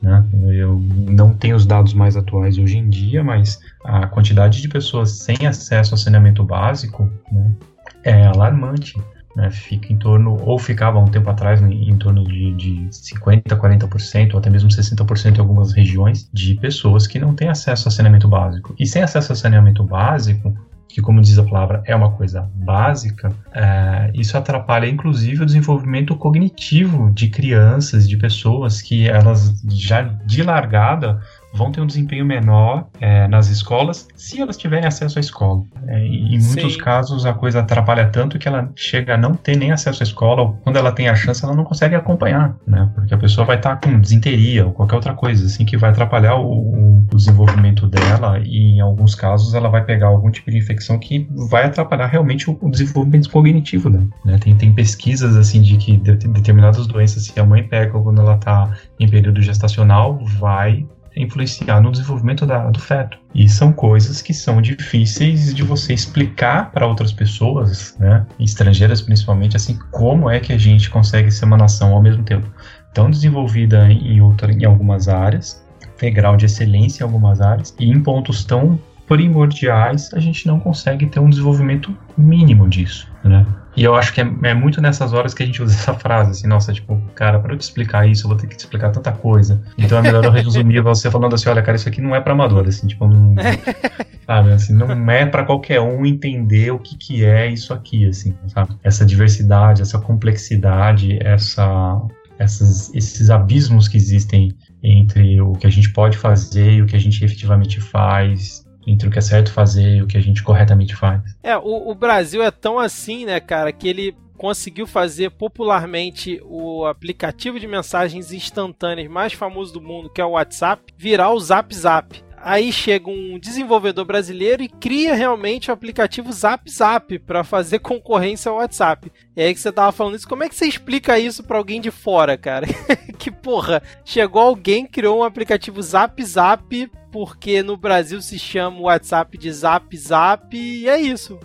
Né? Eu não tenho os dados mais atuais hoje em dia, mas a quantidade de pessoas sem acesso ao saneamento básico né, é alarmante. Né? Fica em torno, ou ficava um tempo atrás em, em torno de, de 50%, 40%, ou até mesmo 60% em algumas regiões, de pessoas que não têm acesso ao saneamento básico. E sem acesso ao saneamento básico, que como diz a palavra é uma coisa básica, é, isso atrapalha inclusive o desenvolvimento cognitivo de crianças, de pessoas que elas já de largada vão ter um desempenho menor é, nas escolas se elas tiverem acesso à escola. É, em muitos Sim. casos a coisa atrapalha tanto que ela chega a não ter nem acesso à escola, ou quando ela tem a chance ela não consegue acompanhar, né? Porque a pessoa vai estar com desinteria ou qualquer outra coisa assim que vai atrapalhar o, o, desenvolvimento dela e em alguns casos ela vai pegar algum tipo de infecção que vai atrapalhar realmente o, o desenvolvimento cognitivo dela. Né? Tem, tem pesquisas assim de que de, determinadas doenças se a mãe pega quando ela está em período gestacional vai influenciar no desenvolvimento da, do feto. E são coisas que são difíceis de você explicar para outras pessoas, né, estrangeiras principalmente, assim, como é que a gente consegue ser uma nação ao mesmo tempo tão desenvolvida em, outra, em algumas áreas, ter grau de excelência em algumas áreas, e em pontos tão primordiais a gente não consegue ter um desenvolvimento mínimo disso, né? E eu acho que é, é, muito nessas horas que a gente usa essa frase, assim, nossa, tipo, cara, para eu te explicar isso, eu vou ter que te explicar tanta coisa. Então é melhor eu resumir você falando assim, olha, cara, isso aqui não é para amador, assim, tipo, não, sabe, assim, não é para qualquer um entender o que que é isso aqui, assim, sabe? Essa diversidade, essa complexidade, essa, essas, esses abismos que existem entre o que a gente pode fazer e o que a gente efetivamente faz, entre o que é certo fazer e o que a gente corretamente faz. É, o, o Brasil é tão assim, né, cara, que ele conseguiu fazer popularmente o aplicativo de mensagens instantâneas mais famoso do mundo, que é o WhatsApp, virar o Zap Zap. Aí chega um desenvolvedor brasileiro e cria realmente o aplicativo Zap Zap para fazer concorrência ao WhatsApp. E aí que você tava falando isso, como é que você explica isso para alguém de fora, cara? que porra, chegou alguém, criou um aplicativo Zap Zap porque no Brasil se chama o WhatsApp de Zap Zap e é isso.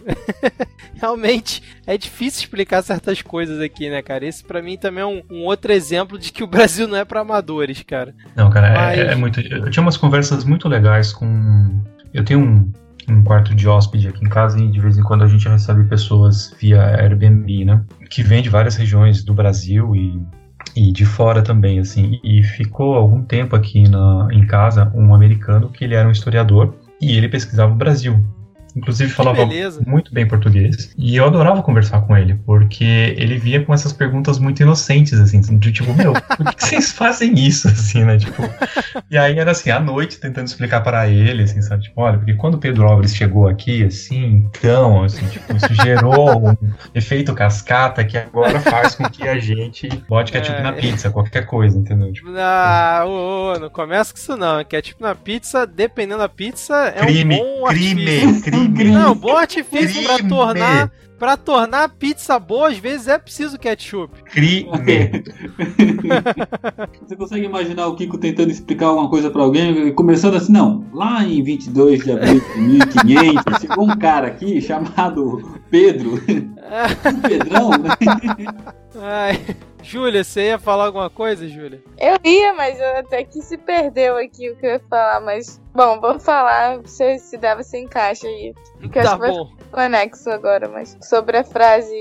Realmente é difícil explicar certas coisas aqui, né, cara? Esse para mim também é um, um, outro exemplo de que o Brasil não é para amadores, cara. Não, cara, é, Mas... é, é, muito. Eu tinha umas conversas muito legais com. Eu tenho um, um quarto de hóspede aqui em casa e de vez em quando a gente recebe pessoas via Airbnb, né? Que vem de várias regiões do Brasil e e de fora também, assim. E ficou algum tempo aqui na, em casa um americano que ele era um historiador e ele pesquisava o Brasil. Inclusive falava muito bem português. E eu adorava conversar com ele, porque ele via com essas perguntas muito inocentes, assim, de tipo, meu, por que, vocês fazem isso, assim, né? Tipo, e aí era assim, à noite, tentando explicar para ele, assim, sabe? Tipo, olha, porque quando o Pedro Álvares chegou aqui, assim, então, assim, tipo, isso gerou um efeito cascata que agora faz com que a gente bote ketchup é. na pizza, qualquer coisa, entendeu? Tipo, ah, ô, não começa com isso não. Ketchup na pizza, dependendo da pizza, é crime, um bom crime, crime não, bom artifício pra tornar. Pra tornar a pizza boa, às vezes é preciso ketchup. Crime. Você consegue imaginar o Kiko tentando explicar alguma coisa pra alguém, começando assim, não, lá em 22 de abril de 1500, chegou um cara aqui chamado Pedro, Pedrão? Ai. Júlia, você ia falar alguma coisa, Júlia? Eu ia, mas eu até que se perdeu aqui o que eu ia falar, mas bom, vamos falar se, se dava se encaixa aí. Que tá bom. Anexo agora, mas sobre a frase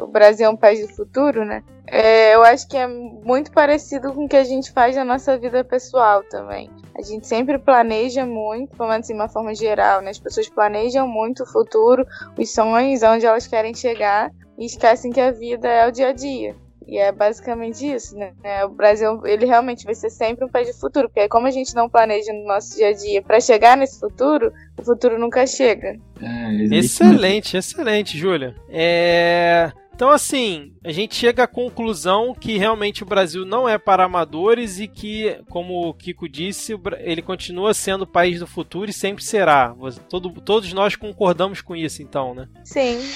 o Brasil é um país do futuro, né? É, eu acho que é muito parecido com o que a gente faz na nossa vida pessoal também. A gente sempre planeja muito, pelo menos de uma forma geral, né? As pessoas planejam muito o futuro, os sonhos, onde elas querem chegar e esquecem que a vida é o dia a dia. E é basicamente isso, né? É, o Brasil, ele realmente vai ser sempre um país de futuro, porque como a gente não planeja no nosso dia a dia para chegar nesse futuro, o futuro nunca chega. É, excelente, excelente, Júlia. É... Então, assim, a gente chega à conclusão que realmente o Brasil não é para amadores e que, como o Kiko disse, ele continua sendo o país do futuro e sempre será. Todo, todos nós concordamos com isso, então, né? Sim.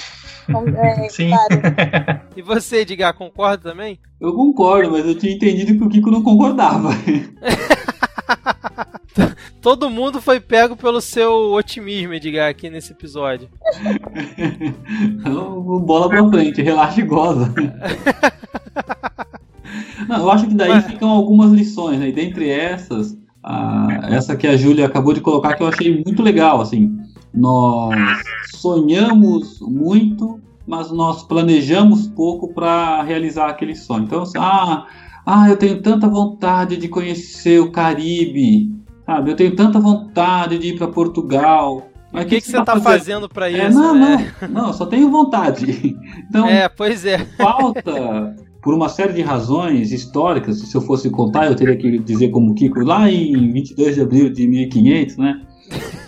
É, Sim. Claro. E você, Edgar, concorda também? Eu concordo, mas eu tinha entendido que o Kiko não concordava. Todo mundo foi pego pelo seu otimismo, Edgar, aqui nesse episódio. Bola pra frente, relaxa e goza. Não, eu acho que daí Mas... ficam algumas lições, né? E dentre essas, a, essa que a Júlia acabou de colocar, que eu achei muito legal, assim. Nós sonhamos muito, mas nós planejamos pouco para realizar aquele sonho. Então, assim, ah, ah, eu tenho tanta vontade de conhecer o Caribe, sabe? Eu tenho tanta vontade de ir para Portugal, O que, que, que, você tá, tá fazendo para é, isso? Não, né? não, não, só tenho vontade. Então, é, pois é. Falta, por uma série de razões históricas, se eu fosse contar, eu teria que dizer como Kiko, lá em 22 de abril de 1500, né?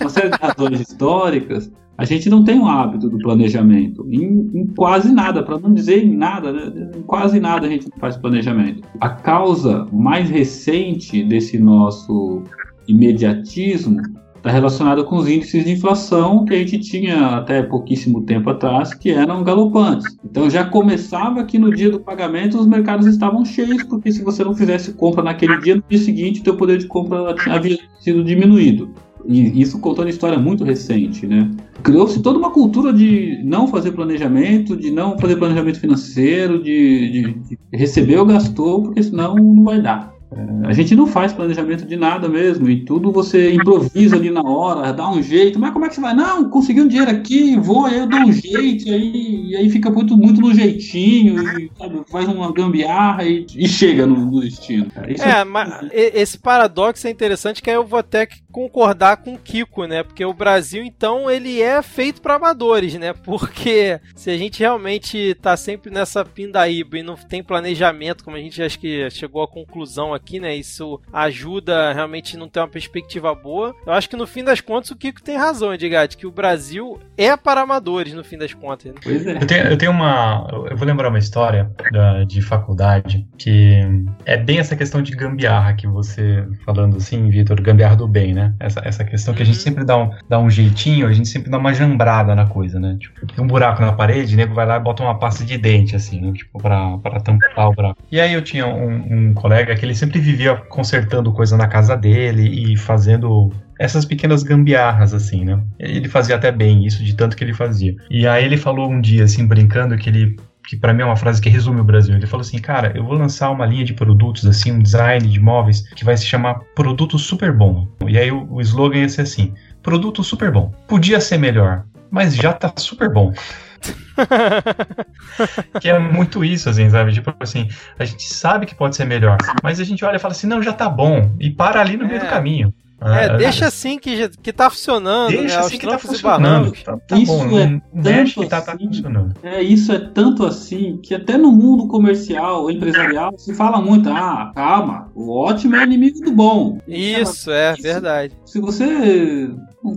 Uma série de razões históricas, a gente não tem o hábito do planejamento. Em, em quase nada, para não dizer em nada, né? em quase nada a gente faz planejamento. A causa mais recente desse nosso imediatismo está relacionada com os índices de inflação que a gente tinha até pouquíssimo tempo atrás, que eram galopantes. Então já começava que no dia do pagamento os mercados estavam cheios, porque se você não fizesse compra naquele dia, no dia seguinte, o teu poder de compra havia sido diminuído. E isso contando história muito recente, né? Criou-se toda uma cultura de não fazer planejamento, de não fazer planejamento financeiro, de, de, de receber ou gastou, porque senão não vai dar. É, a gente não faz planejamento de nada mesmo, e tudo você improvisa ali na hora, dá um jeito, mas como é que você vai? Não, consegui um dinheiro aqui, vou, aí eu dou um jeito, e aí, e aí fica muito, muito no jeitinho, e, sabe, faz uma gambiarra e, e chega no, no destino. É, é, mas esse paradoxo é interessante que eu vou até concordar com o Kiko, né? Porque o Brasil, então, ele é feito para amadores, né? Porque se a gente realmente tá sempre nessa pindaíba e não tem planejamento, como a gente acho que chegou à conclusão aqui, né? Isso ajuda realmente não ter uma perspectiva boa. Eu acho que no fim das contas o Kiko tem razão, Edgar, que o Brasil é para amadores no fim das contas. Né? Pois é. Eu tenho, eu tenho uma. Eu vou lembrar uma história da, de faculdade que é bem essa questão de gambiarra que você falando assim, Vitor, gambiarra do bem, né? Essa, essa questão que a gente uhum. sempre dá um, dá um jeitinho, a gente sempre dá uma jambrada na coisa, né? Tipo, tem um buraco na parede, o nego vai lá e bota uma pasta de dente, assim, né? Tipo, pra, pra tampar o buraco. E aí eu tinha um, um colega que ele sempre sempre vivia consertando coisa na casa dele e fazendo essas pequenas gambiarras, assim, né? Ele fazia até bem isso, de tanto que ele fazia. E aí ele falou um dia, assim, brincando, que ele que para mim é uma frase que resume o Brasil. Ele falou assim, cara, eu vou lançar uma linha de produtos, assim, um design de móveis que vai se chamar Produto Super Bom. E aí o, o slogan ia ser assim, Produto Super Bom. Podia ser melhor, mas já tá super bom. que é muito isso, assim, sabe? Tipo assim, a gente sabe que pode ser melhor, mas a gente olha e fala assim, não, já tá bom, e para ali no é. meio do caminho. É, é, deixa assim que, que tá funcionando. Deixa né? assim que tá funcionando. Tá, tá isso bom, é tanto que tá, tá assim, funcionando. É, isso é tanto assim que até no mundo comercial, empresarial, se fala muito, ah, calma, o ótimo é inimigo do bom. Isso, é isso, verdade. Se você.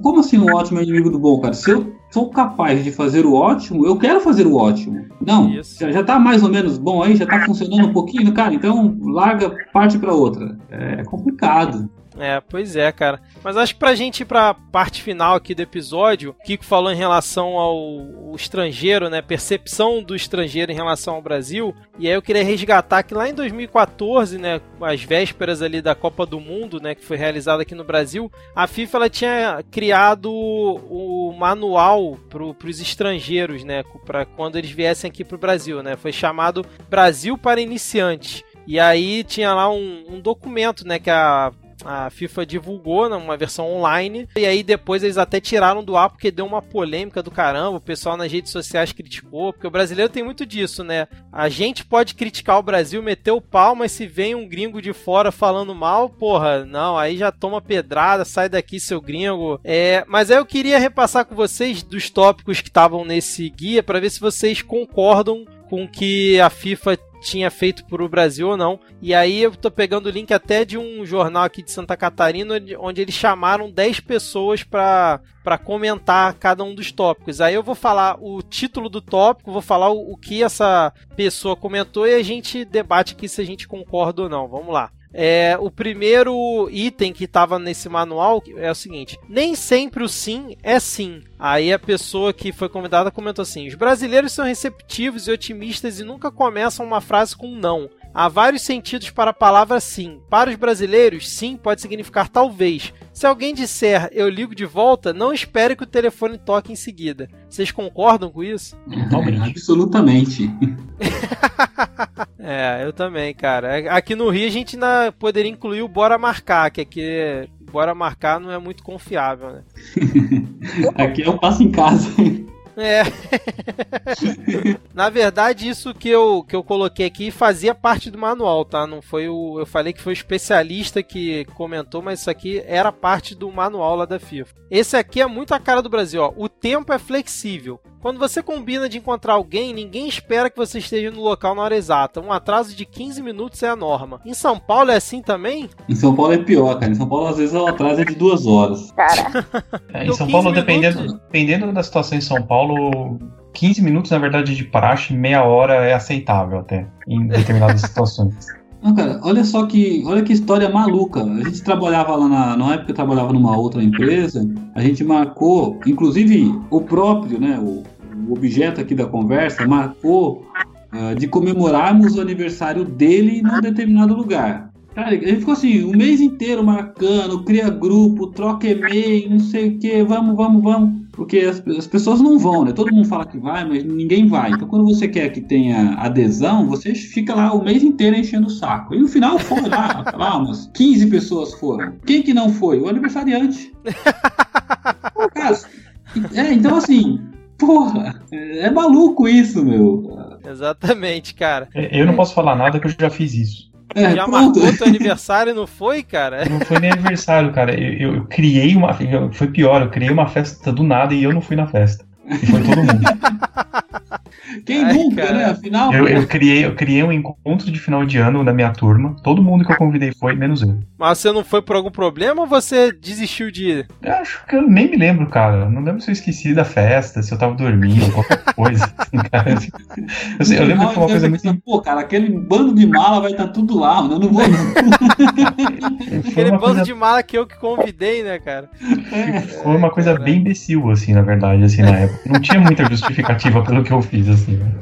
Como assim o ótimo é inimigo do bom, cara? Se eu sou capaz de fazer o ótimo, eu quero fazer o ótimo. Não, já, já tá mais ou menos bom aí, já tá funcionando um pouquinho, cara, então larga, parte para outra. É complicado. É, pois é, cara. Mas acho que pra gente ir pra parte final aqui do episódio, o Kiko falou em relação ao estrangeiro, né? Percepção do estrangeiro em relação ao Brasil. E aí eu queria resgatar que lá em 2014, né? As vésperas ali da Copa do Mundo, né? Que foi realizada aqui no Brasil, a FIFA ela tinha criado o manual pro, pros estrangeiros, né? Pra quando eles viessem aqui pro Brasil, né? Foi chamado Brasil para Iniciantes. E aí tinha lá um, um documento, né, que a a FIFA divulgou numa versão online. E aí depois eles até tiraram do ar porque deu uma polêmica do caramba. O pessoal nas redes sociais criticou. Porque o brasileiro tem muito disso, né? A gente pode criticar o Brasil, meter o pau, mas se vem um gringo de fora falando mal, porra, não, aí já toma pedrada, sai daqui, seu gringo. É, mas aí eu queria repassar com vocês dos tópicos que estavam nesse guia para ver se vocês concordam com que a FIFA tinha feito para o Brasil ou não. E aí eu tô pegando o link até de um jornal aqui de Santa Catarina, onde eles chamaram 10 pessoas para para comentar cada um dos tópicos. Aí eu vou falar o título do tópico, vou falar o, o que essa pessoa comentou e a gente debate aqui se a gente concorda ou não. Vamos lá. É, o primeiro item que estava nesse manual é o seguinte: nem sempre o sim é sim. Aí a pessoa que foi convidada comentou assim: os brasileiros são receptivos e otimistas e nunca começam uma frase com não. Há vários sentidos para a palavra sim. Para os brasileiros, sim pode significar talvez. Se alguém disser eu ligo de volta, não espere que o telefone toque em seguida. Vocês concordam com isso? Absolutamente. é, eu também, cara. Aqui no Rio a gente ainda poderia incluir o Bora Marcar, que aqui Bora Marcar não é muito confiável, né? aqui eu passo em casa. É. Na verdade, isso que eu, que eu coloquei aqui fazia parte do manual, tá? Não foi o. Eu falei que foi o especialista que comentou, mas isso aqui era parte do manual lá da FIFA. Esse aqui é muito a cara do Brasil, ó. O tempo é flexível. Quando você combina de encontrar alguém, ninguém espera que você esteja no local na hora exata. Um atraso de 15 minutos é a norma. Em São Paulo é assim também? Em São Paulo é pior, cara. Em São Paulo, às vezes, o atraso é de duas horas. Cara, É, em Então, São 15 Paulo, minutos- dependendo, dependendo da situação em São Paulo, 15 minutos, na verdade, de praxe, meia hora é aceitável até, em determinadas situações. Não, cara, olha só que, olha que história maluca. A gente trabalhava lá na, na época eu trabalhava numa outra empresa, a gente marcou, inclusive o próprio, né, o, o objeto aqui da conversa marcou ah, de comemorarmos o aniversário dele num determinado lugar. Cara, gente ficou assim, o mês inteiro marcando, cria grupo, troca e-mail, não sei o que, vamos, vamos, vamos. Porque as, as pessoas não vão, né? Todo mundo fala que vai, mas ninguém vai. Então quando você quer que tenha adesão, você fica lá o mês inteiro enchendo o saco. E no final foi lá, lá umas 15 pessoas foram. Quem que não foi? O aniversariante. É, então assim, porra, é maluco isso, meu. Exatamente, cara. Eu não posso falar nada que eu já fiz isso. É, Já pronto. marcou teu aniversário e não foi, cara? Não foi nem aniversário, cara. Eu, eu- eu criei uma. eu- Foi pior, eu criei uma festa do nada e eu não fui na festa. E foi todo mundo. Quem Ai, nunca, cara. né? Afinal, Eu, eu criei, eu criei um encontro de final de ano da minha turma. Todo mundo que eu convidei foi, menos eu. Mas você não foi por algum problema ou você desistiu de ir? Eu acho que eu nem me lembro, cara. Não lembro se eu esqueci da festa, se eu tava dormindo, qualquer coisa. assim, cara. Eu, sei- eu lembro que foi uma coisa muito. Pô, cara, aquele bando de mala vai estar tudo lá, mano. Eu não vou, não. Aquele bando coisa, de mala que eu que convidei, né, cara? foi uma coisa bem imbecil, assim, na verdade, assim, na época. Não tinha muita justificativa pelo que eu fiz, assim. Né?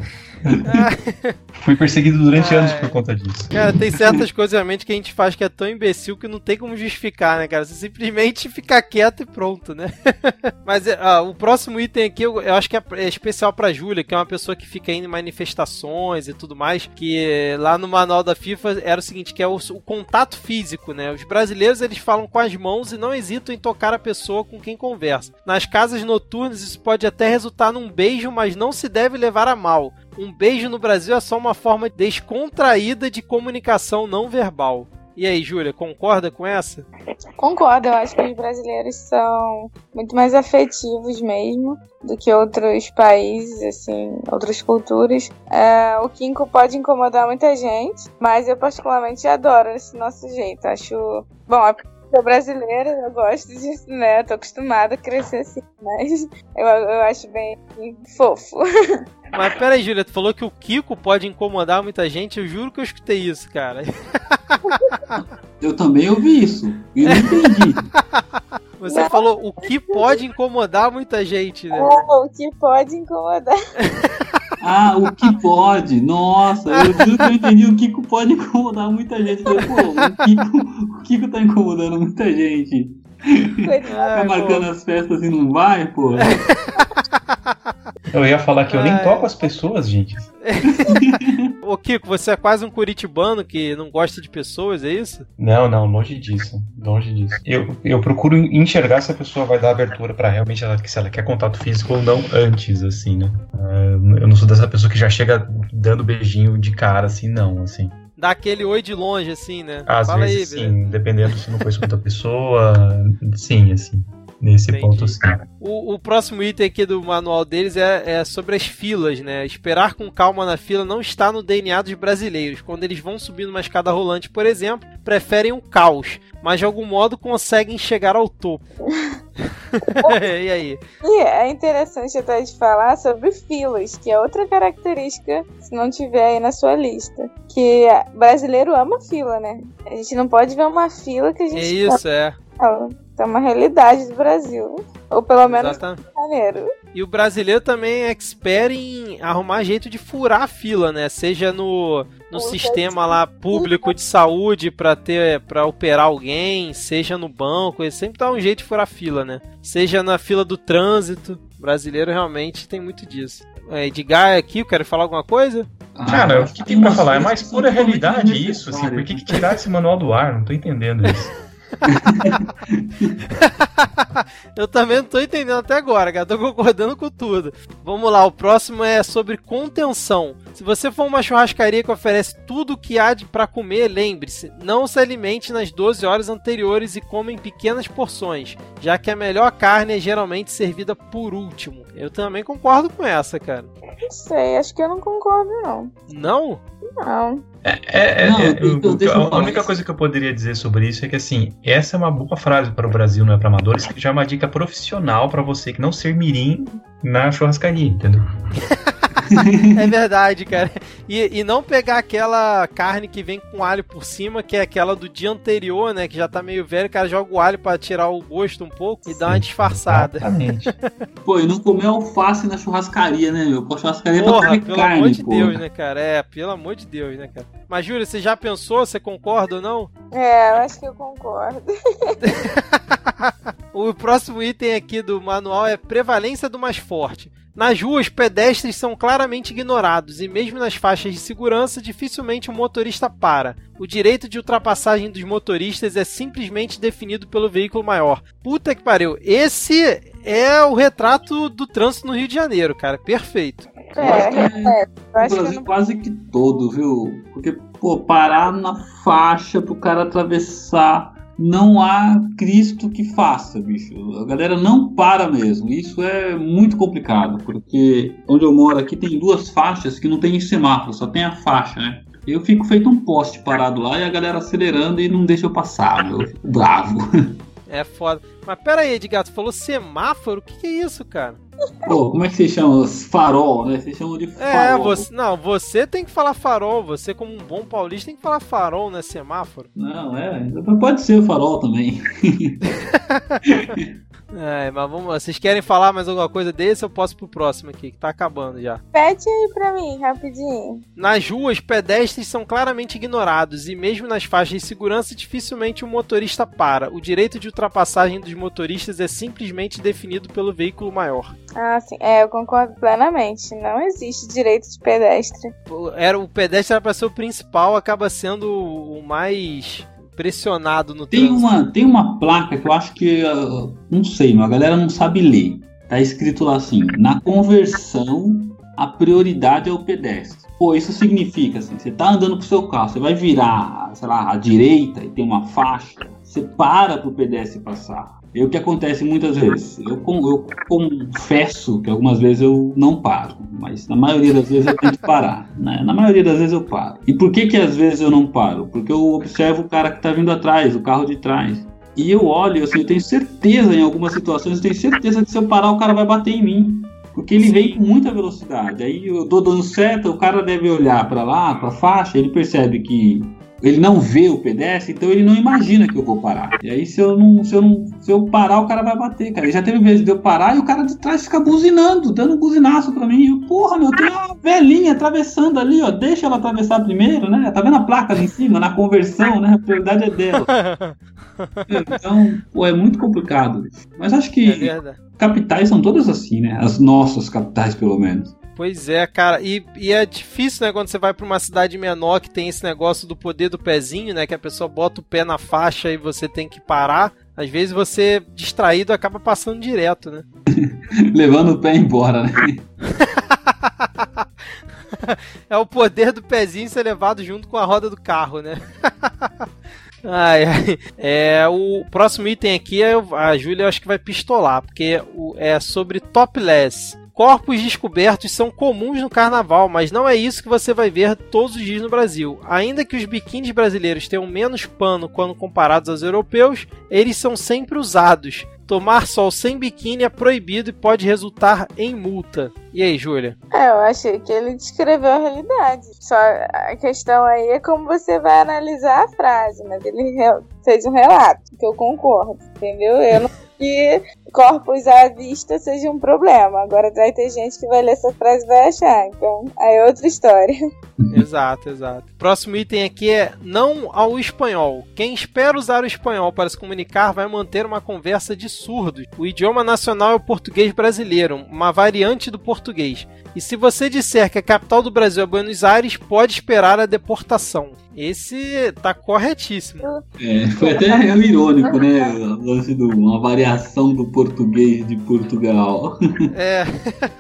Fui perseguido durante anos por conta disso. Cara, tem certas coisas realmente que a gente faz que é tão imbecil que não tem como justificar, né, cara? Você simplesmente fica quieto e pronto, né? Mas é, ah, o próximo item aqui eu, eu acho que é, é especial pra Júlia, que é uma pessoa que fica indo em manifestações e tudo mais, que lá no manual da FIFA era o seguinte, que é o, o contato físico, né? Os brasileiros, eles falam com as mãos e não hesitam em tocar a pessoa com quem conversa. Nas casas noturnas isso pode até resultar num beijo, mas não se deve levar a mal. Um beijo no Brasil é só uma forma descontraída de comunicação não verbal. E aí, Júlia, concorda com essa? concordo, eu acho que os brasileiros são muito mais afetivos mesmo do que outros países, assim, outras culturas. É, o Kinko pode incomodar muita gente, mas eu particularmente adoro esse nosso jeito. Acho. Bom, é sou brasileira, eu gosto disso, né? Eu tô acostumada a crescer assim, mas eu, eu acho bem fofo. Mas peraí, Júlia, tu falou que o Kiko pode incomodar muita gente, eu juro que eu escutei isso, cara. Eu também ouvi isso. E não entendi. Você Não. falou o que pode incomodar muita gente, né? o que pode incomodar. Ah, o que pode? Nossa, eu juro que eu entendi o Kiko pode incomodar muita gente. Eu Pô, o Kiko, o Kiko tá incomodando muita gente. Tá Ai, marcando pô. as festas e não vai, pô. Eu ia falar que eu nem Ai. toco as pessoas, gente. Ô Kiko, você é quase um curitibano que não gosta de pessoas, é isso? Não, não, longe disso. Longe disso. Eu, eu procuro enxergar se a pessoa vai dar abertura pra realmente ela, se ela quer contato físico ou não antes, assim, né? Ah, Eu não sou dessa pessoa que já chega dando beijinho de cara, assim, não, assim. Dá aquele oi de longe, assim, né? Às Fala vezes, aí, sim, dependendo se não conheço muita pessoa, sim, assim. Nesse Entendi. ponto, sim. O, o próximo item aqui do manual deles é, é sobre as filas, né? Esperar com calma na fila não está no DNA dos brasileiros. Quando eles vão subindo uma escada rolante, por exemplo, preferem o caos, mas de algum modo conseguem chegar ao topo. e aí? E é interessante até de falar sobre filas, que é outra característica, se não tiver aí na sua lista. Que é, brasileiro ama fila, né? A gente não pode ver uma fila que a É gente isso, é. fala. É uma realidade do Brasil. Ou pelo menos Exatamente. do Rio de Janeiro. E o brasileiro também é expert em arrumar jeito de furar a fila, né? Seja no, no Puta sistema lá público de saúde para ter para operar alguém, seja no banco, ele sempre dá um jeito de furar a fila, né? Seja na fila do trânsito. O brasileiro realmente tem muito disso. É, Edgar aqui, eu quero falar alguma coisa? Cara, o que tem pra falar? É mais pura realidade isso, assim. Por que, que tirar esse manual do ar? Não tô entendendo isso. Eu também não tô entendendo até agora, cara. Tô concordando com tudo. Vamos lá, o próximo é sobre contenção. Se você for uma churrascaria que oferece tudo o que há para comer, lembre-se, não se alimente nas 12 horas anteriores e coma em pequenas porções, já que a melhor carne é geralmente servida por último. Eu também concordo com essa, cara. Não sei, acho que eu não concordo, não. Não? Não. É, é, Não, é, eu- a única isso. coisa que eu poderia dizer sobre isso é que assim, essa é uma boa frase para o Brasil, não é para amadores, que já é uma dica profissional para você que não ser mirim na churrascaria, entendeu? É verdade, cara. E, e não pegar aquela carne que vem com alho por cima, que é aquela do dia anterior, né? Que já tá meio velho, o cara joga o alho pra tirar o gosto um pouco e dá uma disfarçada. Exatamente. Pô, e não comer alface na churrascaria, né, meu? Pô, churrascaria é pra Porra, pelo carne, amor de pô. Deus, né, cara? É, pelo amor de Deus, né, cara? Mas, Júlia, você já pensou? Você concorda ou não? É, eu acho que eu concordo. O próximo item aqui do manual é prevalência do mais forte. Nas ruas, pedestres são claramente ignorados e, mesmo nas faixas de segurança, dificilmente o motorista para. O direito de ultrapassagem dos motoristas é simplesmente definido pelo veículo maior. Puta que pariu. Esse é o retrato do trânsito no Rio de Janeiro, cara. Perfeito. É, que é- é, eu O acho que Brasil não... quase que todo, viu? Porque, pô, parar na faixa pro cara atravessar, não há Cristo que faça, bicho. A galera não para mesmo. Isso é muito complicado, porque onde eu moro aqui tem duas faixas que não tem semáforo, só tem a faixa, né? Eu fico feito um poste parado lá e a galera acelerando e não deixa eu passar, meu. Eu bravo. É foda. Mas pera aí, Edgar, tu falou semáforo? O que, que é isso, cara? Pô, como é que vocês chamam? Farol, né? Vocês chamam de É, farol. você. Não, você tem que falar farol. Você, como um bom paulista, tem que falar farol, né? Semáforo. Não, é. Pode ser o farol também. É, mas vamos lá. Vocês querem falar mais alguma coisa desse? Eu posso pro próximo aqui, que tá acabando já. Pede aí pra mim, rapidinho. Nas ruas, pedestres são claramente ignorados e, mesmo nas faixas de segurança, dificilmente o motorista para. O direito de ultrapassagem dos motoristas é simplesmente definido pelo veículo maior. Ah, sim. É, eu concordo plenamente. Não existe direito de pedestre. Era, o pedestre era pra ser o principal, acaba sendo o mais pressionado no Tem trânsito. uma, tem uma placa que eu acho que. ah, não sei, mas a galera não sabe ler. Tá escrito lá assim: na conversão, a prioridade é o pedestre. Pô, isso significa assim: você tá andando pro seu carro, você vai virar, sei lá, à direita e tem uma faixa, você para pro pedestre passar. É o que acontece muitas vezes. Eu, eu confesso que algumas vezes eu não paro, mas na maioria das vezes eu tenho que parar. Né? Na maioria das vezes eu paro. E por que que às vezes eu não paro? Porque eu observo o cara que tá vindo atrás, o carro de trás. E eu olho, assim, eu tenho certeza em algumas situações, eu tenho certeza que se eu parar o cara vai bater em mim. Porque ele vem com muita velocidade. Aí eu tô dando seta, o cara deve olhar para lá, para faixa, ele percebe que ele não vê o pedestre, então ele não imagina que eu vou parar. E aí se eu não, se eu não, se eu parar, o cara vai bater, cara. E já teve vezes de eu parar e o cara de trás fica buzinando, dando um buzinaço pra mim. Eu, porra, meu, tem uma velhinha atravessando ali, ó. Deixa ela atravessar primeiro, né? Tá vendo a placa ali em cima, na conversão, né? A prioridade é dela. Então, pô, é muito complicado. Mas acho É que verdade. capitais são todas assim, né? As nossas capitais, pelo menos. Pois é, cara. E, e é difícil, né, quando você vai pra uma cidade menor que tem esse negócio do poder do pezinho, né? Que a pessoa bota o pé na faixa e você tem que parar. Às vezes você, distraído, acaba passando direto, né? Levando o pé embora, né? É o poder do pezinho ser levado junto com a roda do carro, né? Ai, ai. É, o próximo item aqui, é, a Júlia acho que vai pistolar, porque é sobre topless. Corpos descobertos são comuns no carnaval, mas não é isso que você vai ver todos os dias no Brasil. Ainda que os biquínis brasileiros tenham menos pano quando comparados aos europeus, eles são sempre usados. Tomar sol sem biquíni é proibido e pode resultar em multa. E aí, Júlia? É, eu achei que ele descreveu a realidade. Só a questão aí é como você vai analisar a frase, mas ele fez um relato, que eu concordo, entendeu? Eu não que corpos à vista seja um problema. Agora vai ter gente que vai ler essa frase e vai achar. Então, aí é outra história. Exato, exato. Próximo item aqui é não ao espanhol. Quem espera usar o espanhol para se comunicar vai manter uma conversa de surdos. O idioma nacional é o português brasileiro, uma variante do português. E se você disser que a capital do Brasil é Buenos Aires, pode esperar a deportação. Esse tá corretíssimo. É, foi até irônico, né? o lance do- Uma avaliação do português de Portugal. É.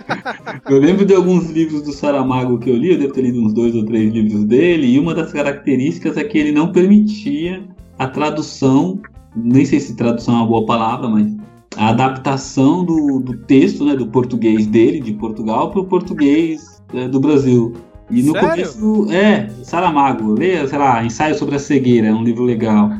Eu lembro de alguns livros do Saramago que eu li, eu devo ter lido uns dois ou três livros dele, e uma das características é que ele não permitia a tradução, nem sei se tradução é uma boa palavra, mas a adaptação do, do texto, né, do português dele, de Portugal, para o português é, do Brasil. E no Sério? começo, é, Saramago, leia, sei lá, Ensaio sobre a Cegueira, é um livro legal.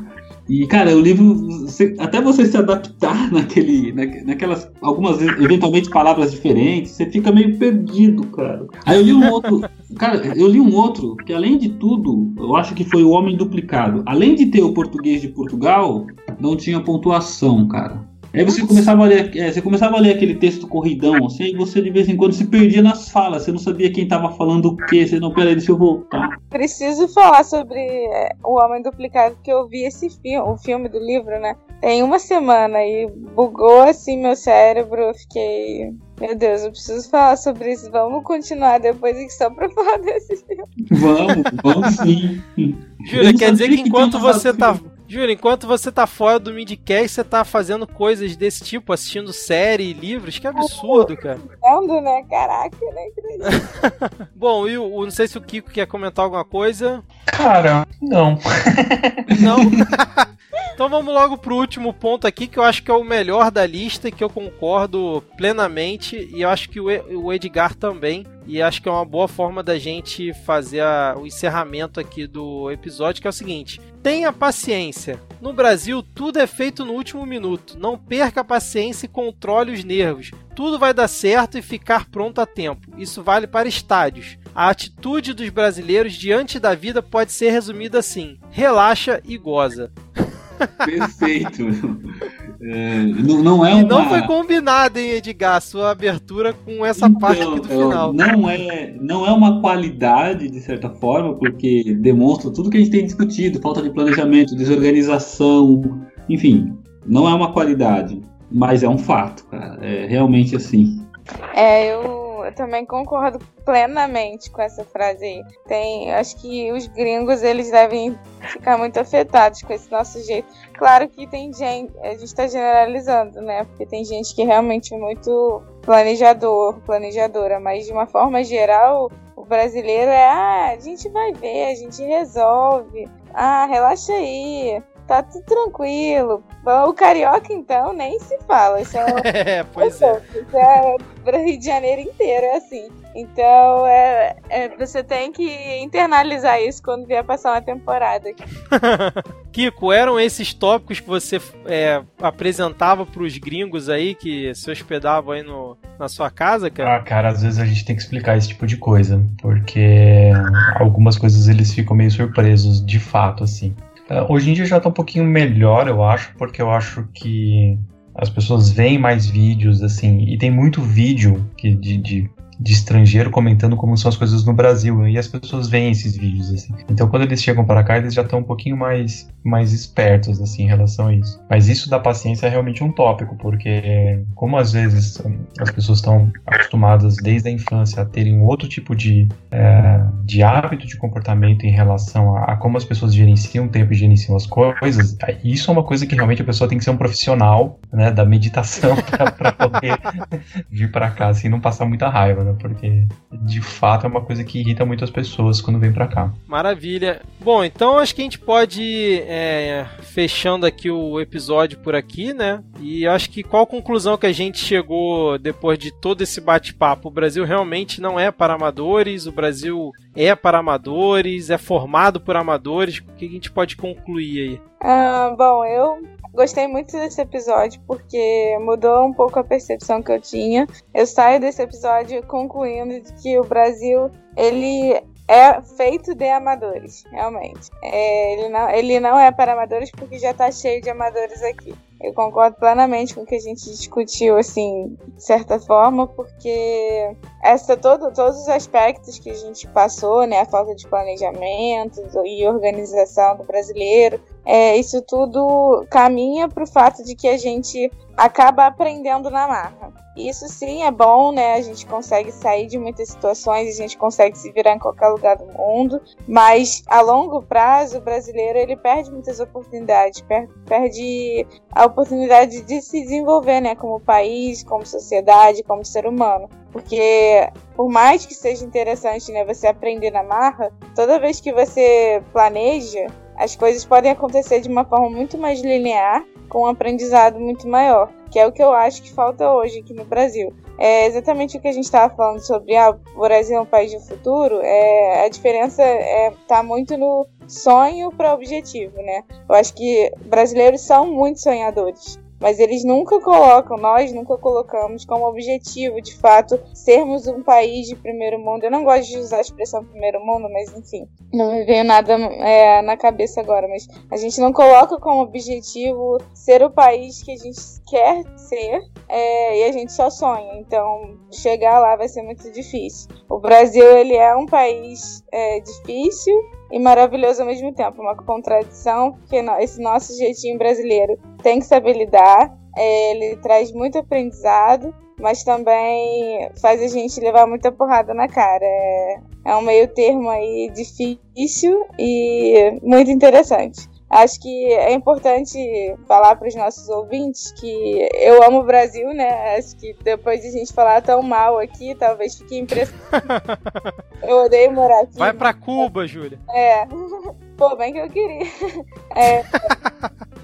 E, cara, o livro, você- até você se adaptar naquele, naque- naquelas, algumas, eventualmente, palavras diferentes, você fica meio perdido, cara. Aí eu li um outro, cara, eu li um outro, que além de tudo, eu acho que foi o Homem Duplicado. Além de ter o português de Portugal, não tinha pontuação, cara. Aí você começava a ler, é, você começava a ler aquele texto corridão, assim, e você de vez em quando se perdia nas falas, você não sabia quem tava falando o quê, você não, peraí, deixa eu voltar. Preciso falar sobre é, O Homem Duplicado, porque eu vi esse filme, o filme do livro, né? Tem uma semana e bugou assim meu cérebro. Eu fiquei. Meu Deus, eu preciso falar sobre isso. Vamos continuar depois aqui só pra falar desse filme. Vamos, vamos sim. Não quer dizer que que enquanto você tá. Júlia, enquanto você tá fora do Midcast, você tá fazendo coisas desse tipo, assistindo série e livros, que absurdo, cara. Vendo, né? Caraca, né? Bom, e o, não sei se o Kiko quer comentar alguma coisa. Cara, não. Não? então vamos logo pro último ponto aqui, que eu acho que é o melhor da lista, e que eu concordo plenamente, e eu acho que o o Edgar também. E acho que é uma boa forma da gente fazer a- o encerramento aqui do episódio, que é o seguinte: tenha paciência. No Brasil, tudo é feito no último minuto. Não perca a paciência e controle os nervos. Tudo vai dar certo e ficar pronto a tempo. Isso vale para estádios. A atitude dos brasileiros diante da vida pode ser resumida assim: relaxa e goza. Perfeito. É, não, não é E uma. não foi combinado, hein, Edgar, sua abertura com essa parte aqui do Então, final. Não é, não é uma qualidade, de certa forma, porque demonstra tudo que a gente tem discutido: falta de planejamento, desorganização, enfim, não é uma qualidade, mas é um fato, cara. É realmente assim. É, eu também concordo plenamente com essa frase aí. Tem, acho que os gringos eles devem ficar muito afetados com esse nosso jeito. Claro que tem gente, a gente tá generalizando, né? Porque tem gente que é realmente muito planejador, planejadora, mas de uma forma geral, o brasileiro é, ah, a gente vai ver, a gente resolve. Ah, relaxa aí. Tá tudo tranquilo. Bom, O carioca, então, nem se fala. Isso é É, pois é. isso é pro Rio de Janeiro inteiro, é assim. Então, é, é, você tem que internalizar isso quando vier passar uma temporada. aqui. Kiko, eram esses tópicos que você é, apresentava pros gringos aí que se hospedavam aí no, na sua casa, cara? Ah, cara, às vezes a gente tem que explicar esse tipo de coisa, porque algumas coisas eles ficam meio surpresos, de fato, assim. Ah, Hoje em dia já tá um pouquinho melhor, eu acho, porque eu acho que as pessoas veem mais vídeos, assim, e tem muito vídeo que de, de, de estrangeiro comentando como são as coisas no Brasil, e as pessoas veem esses vídeos, assim. Então quando eles chegam para cá, eles já estão um pouquinho mais, mais espertos, assim, em relação a isso. Mas isso da paciência é realmente um tópico, porque como às vezes hum, as pessoas estão acostumadas desde a infância a terem outro tipo de, é, de hábito de comportamento em relação a, a como as pessoas gerenciam o tempo e gerenciam as coisas, isso é uma coisa que realmente a pessoa tem que ser um profissional né, da meditação para poder vir para cá, assim, não passar muita raiva, né? Porque de fato é uma coisa que irrita muito as pessoas quando vem para cá. Maravilha. Bom, então acho que a gente pode ir é, fechando aqui o episódio por aqui, né? E acho que qual conclusão que a gente chegou depois de todo esse bate-papo? O Brasil realmente não é para amadores, o Brasil é para amadores, é formado por amadores. O que a gente pode concluir aí? Ah, bom, eu gostei muito desse episódio porque mudou um pouco a percepção que eu tinha. Eu saio desse episódio concluindo que o Brasil ele é feito de amadores, realmente. É, ele, não, ele não é para amadores porque já tá cheio de amadores aqui. Eu concordo plenamente com o que a gente discutiu, assim, de certa forma, porque essa todo, todos os aspectos que a gente passou, né, a falta de planejamento e organização do brasileiro, é, isso tudo caminha para o fato de que a gente acaba aprendendo na marra. Isso sim é bom, né? A gente consegue sair de muitas situações, a gente consegue se virar em qualquer lugar do mundo, mas a longo prazo o brasileiro ele perde muitas oportunidades, perde a oportunidade de se desenvolver, né? Como país, como sociedade, como ser humano. Porque por mais que seja interessante, né, você aprender na marra, toda vez que você planeja, as coisas podem acontecer de uma forma muito mais linear, com um aprendizado muito maior, que é o que eu acho que falta hoje aqui no Brasil. É exatamente o que a gente estava falando sobre ah, o Brasil é um país do futuro. É, a diferença está é, muito no sonho para objetivo, né? Eu acho que brasileiros são muito sonhadores mas eles nunca colocam, nós nunca colocamos como objetivo, de fato, sermos um país de primeiro mundo. Eu não gosto de usar a expressão primeiro mundo, mas enfim, não me veio nada é, na cabeça agora. Mas a gente não coloca como objetivo ser o país que a gente quer ser é, e a gente só sonha. Então, chegar lá vai ser muito difícil. O Brasil, ele é um país é, difícil, e maravilhoso ao mesmo tempo. Uma contradição, porque esse nosso jeitinho brasileiro tem que saber lidar. É, ele traz muito aprendizado, mas também faz a gente levar muita porrada na cara. É, é um meio termo aí difícil e muito interessante. Acho que é importante falar para os nossos ouvintes que eu amo o Brasil, né? Acho que depois de a gente falar tão mal aqui, talvez fique impressionado. eu odeio morar aqui. Vai para Cuba, Júlia. É. Pô, bem que eu queria. É,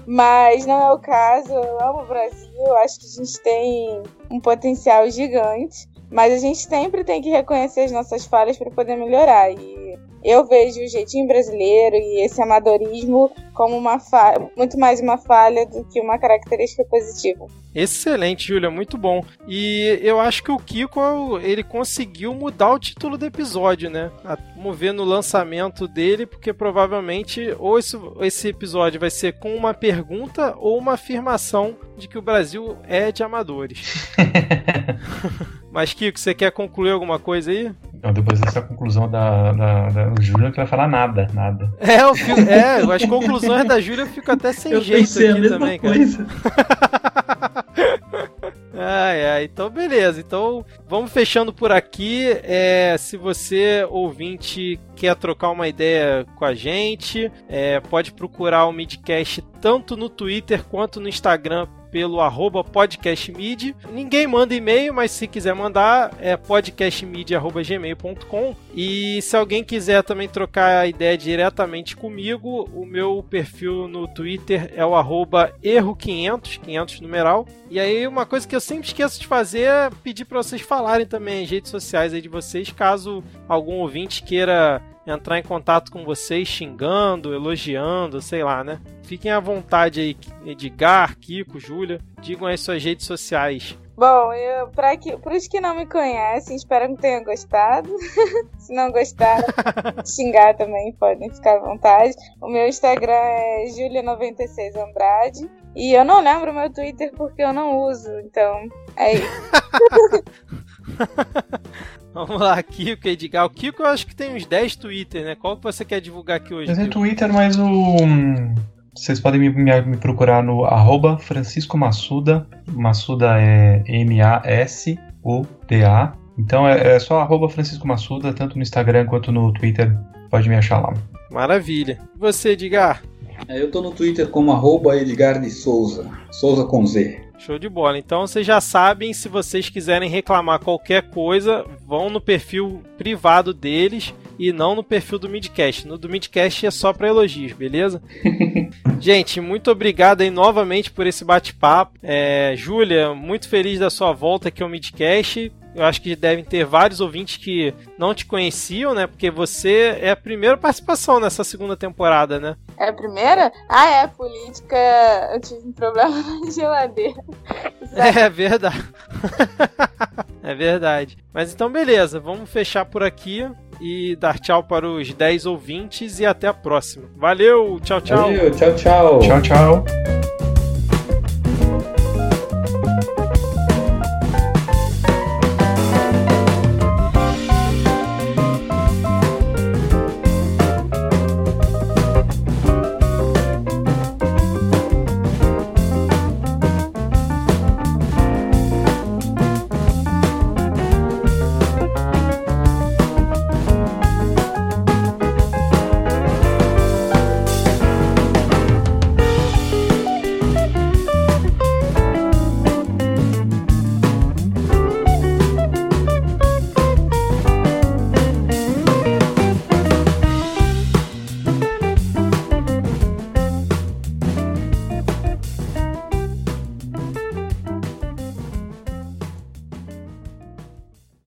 mas não é o caso. Eu amo o Brasil. Acho que a gente tem um potencial gigante. Mas a gente sempre tem que reconhecer as nossas falhas para poder melhorar. E eu vejo o jeitinho brasileiro e esse amadorismo como uma falha, muito mais uma falha do que uma característica positiva. Excelente, Júlia, muito bom. E eu acho que o Kiko ele conseguiu mudar o título do episódio, né? mover no lançamento dele, porque provavelmente ou esse, esse episódio vai ser com uma pergunta ou uma afirmação de que o Brasil é de amadores. Mas, Kiko, você quer concluir alguma coisa aí? Não, depois dessa conclusão da, da, da o Júlio que vai falar nada, nada. É, eu fico, é, as conclusões da Júlia eu fico até sem eu jeito aqui também, coisa. cara. Ai, ai, então beleza. Então vamos fechando por aqui. É, se você, ouvinte, quer trocar uma ideia com a gente, é, pode procurar o Midcast tanto no Twitter quanto no Instagram pelo arroba podcastmid. Ninguém manda e-mail, mas se quiser mandar é podcastmid.gmail.com e se alguém quiser também trocar a ideia diretamente comigo, o meu perfil no Twitter é o arroba erro500, 500 numeral. E aí uma coisa que eu sempre esqueço de fazer é pedir para vocês falarem também em redes sociais aí de vocês, caso algum ouvinte queira entrar em contato com vocês xingando, elogiando, sei lá, né? Fiquem à vontade aí, Edgar, Kiko, Júlia, digam aí suas redes sociais. Bom, eu, pra que, para os que não me conhecem, espero que tenham gostado. Se não gostaram, xingar também, podem ficar à vontade. O meu Instagram é julia96andrade. E eu não lembro meu Twitter porque eu não uso, então é isso. Vamos lá, Kiko, Edgar. O Kiko eu acho que tem uns 10 Twitter, né? Qual que você quer divulgar aqui hoje? Eu tenho Twitter, mas o. Vocês podem me, me, me procurar no arroba Francisco Massuda. Massuda é M-A-S-U-D-A. Então é, é só arroba Francisco Massuda, tanto no Instagram quanto no Twitter. Pode me achar lá. Maravilha. E você, Edgar? É, eu tô no Twitter como arroba Edgar de Souza. Souza com Z. Show de bola. Então vocês já sabem, se vocês quiserem reclamar qualquer coisa, vão no perfil privado deles e não no perfil do Midcast. No do Midcast é só para elogios, beleza? Gente, muito obrigado aí novamente por esse bate-papo. É, Júlia, muito feliz da sua volta aqui ao Midcast. Eu acho que devem ter vários ouvintes que não te conheciam, né? Porque você é a primeira participação nessa segunda temporada, né? É a primeira? Ah, é, política. Eu tive um problema na geladeira. É verdade. é verdade. Mas então, beleza. Vamos fechar por aqui e dar tchau para os 10 ouvintes e até a próxima. Valeu, tchau, tchau. Valeu, tchau, tchau. Tchau, tchau.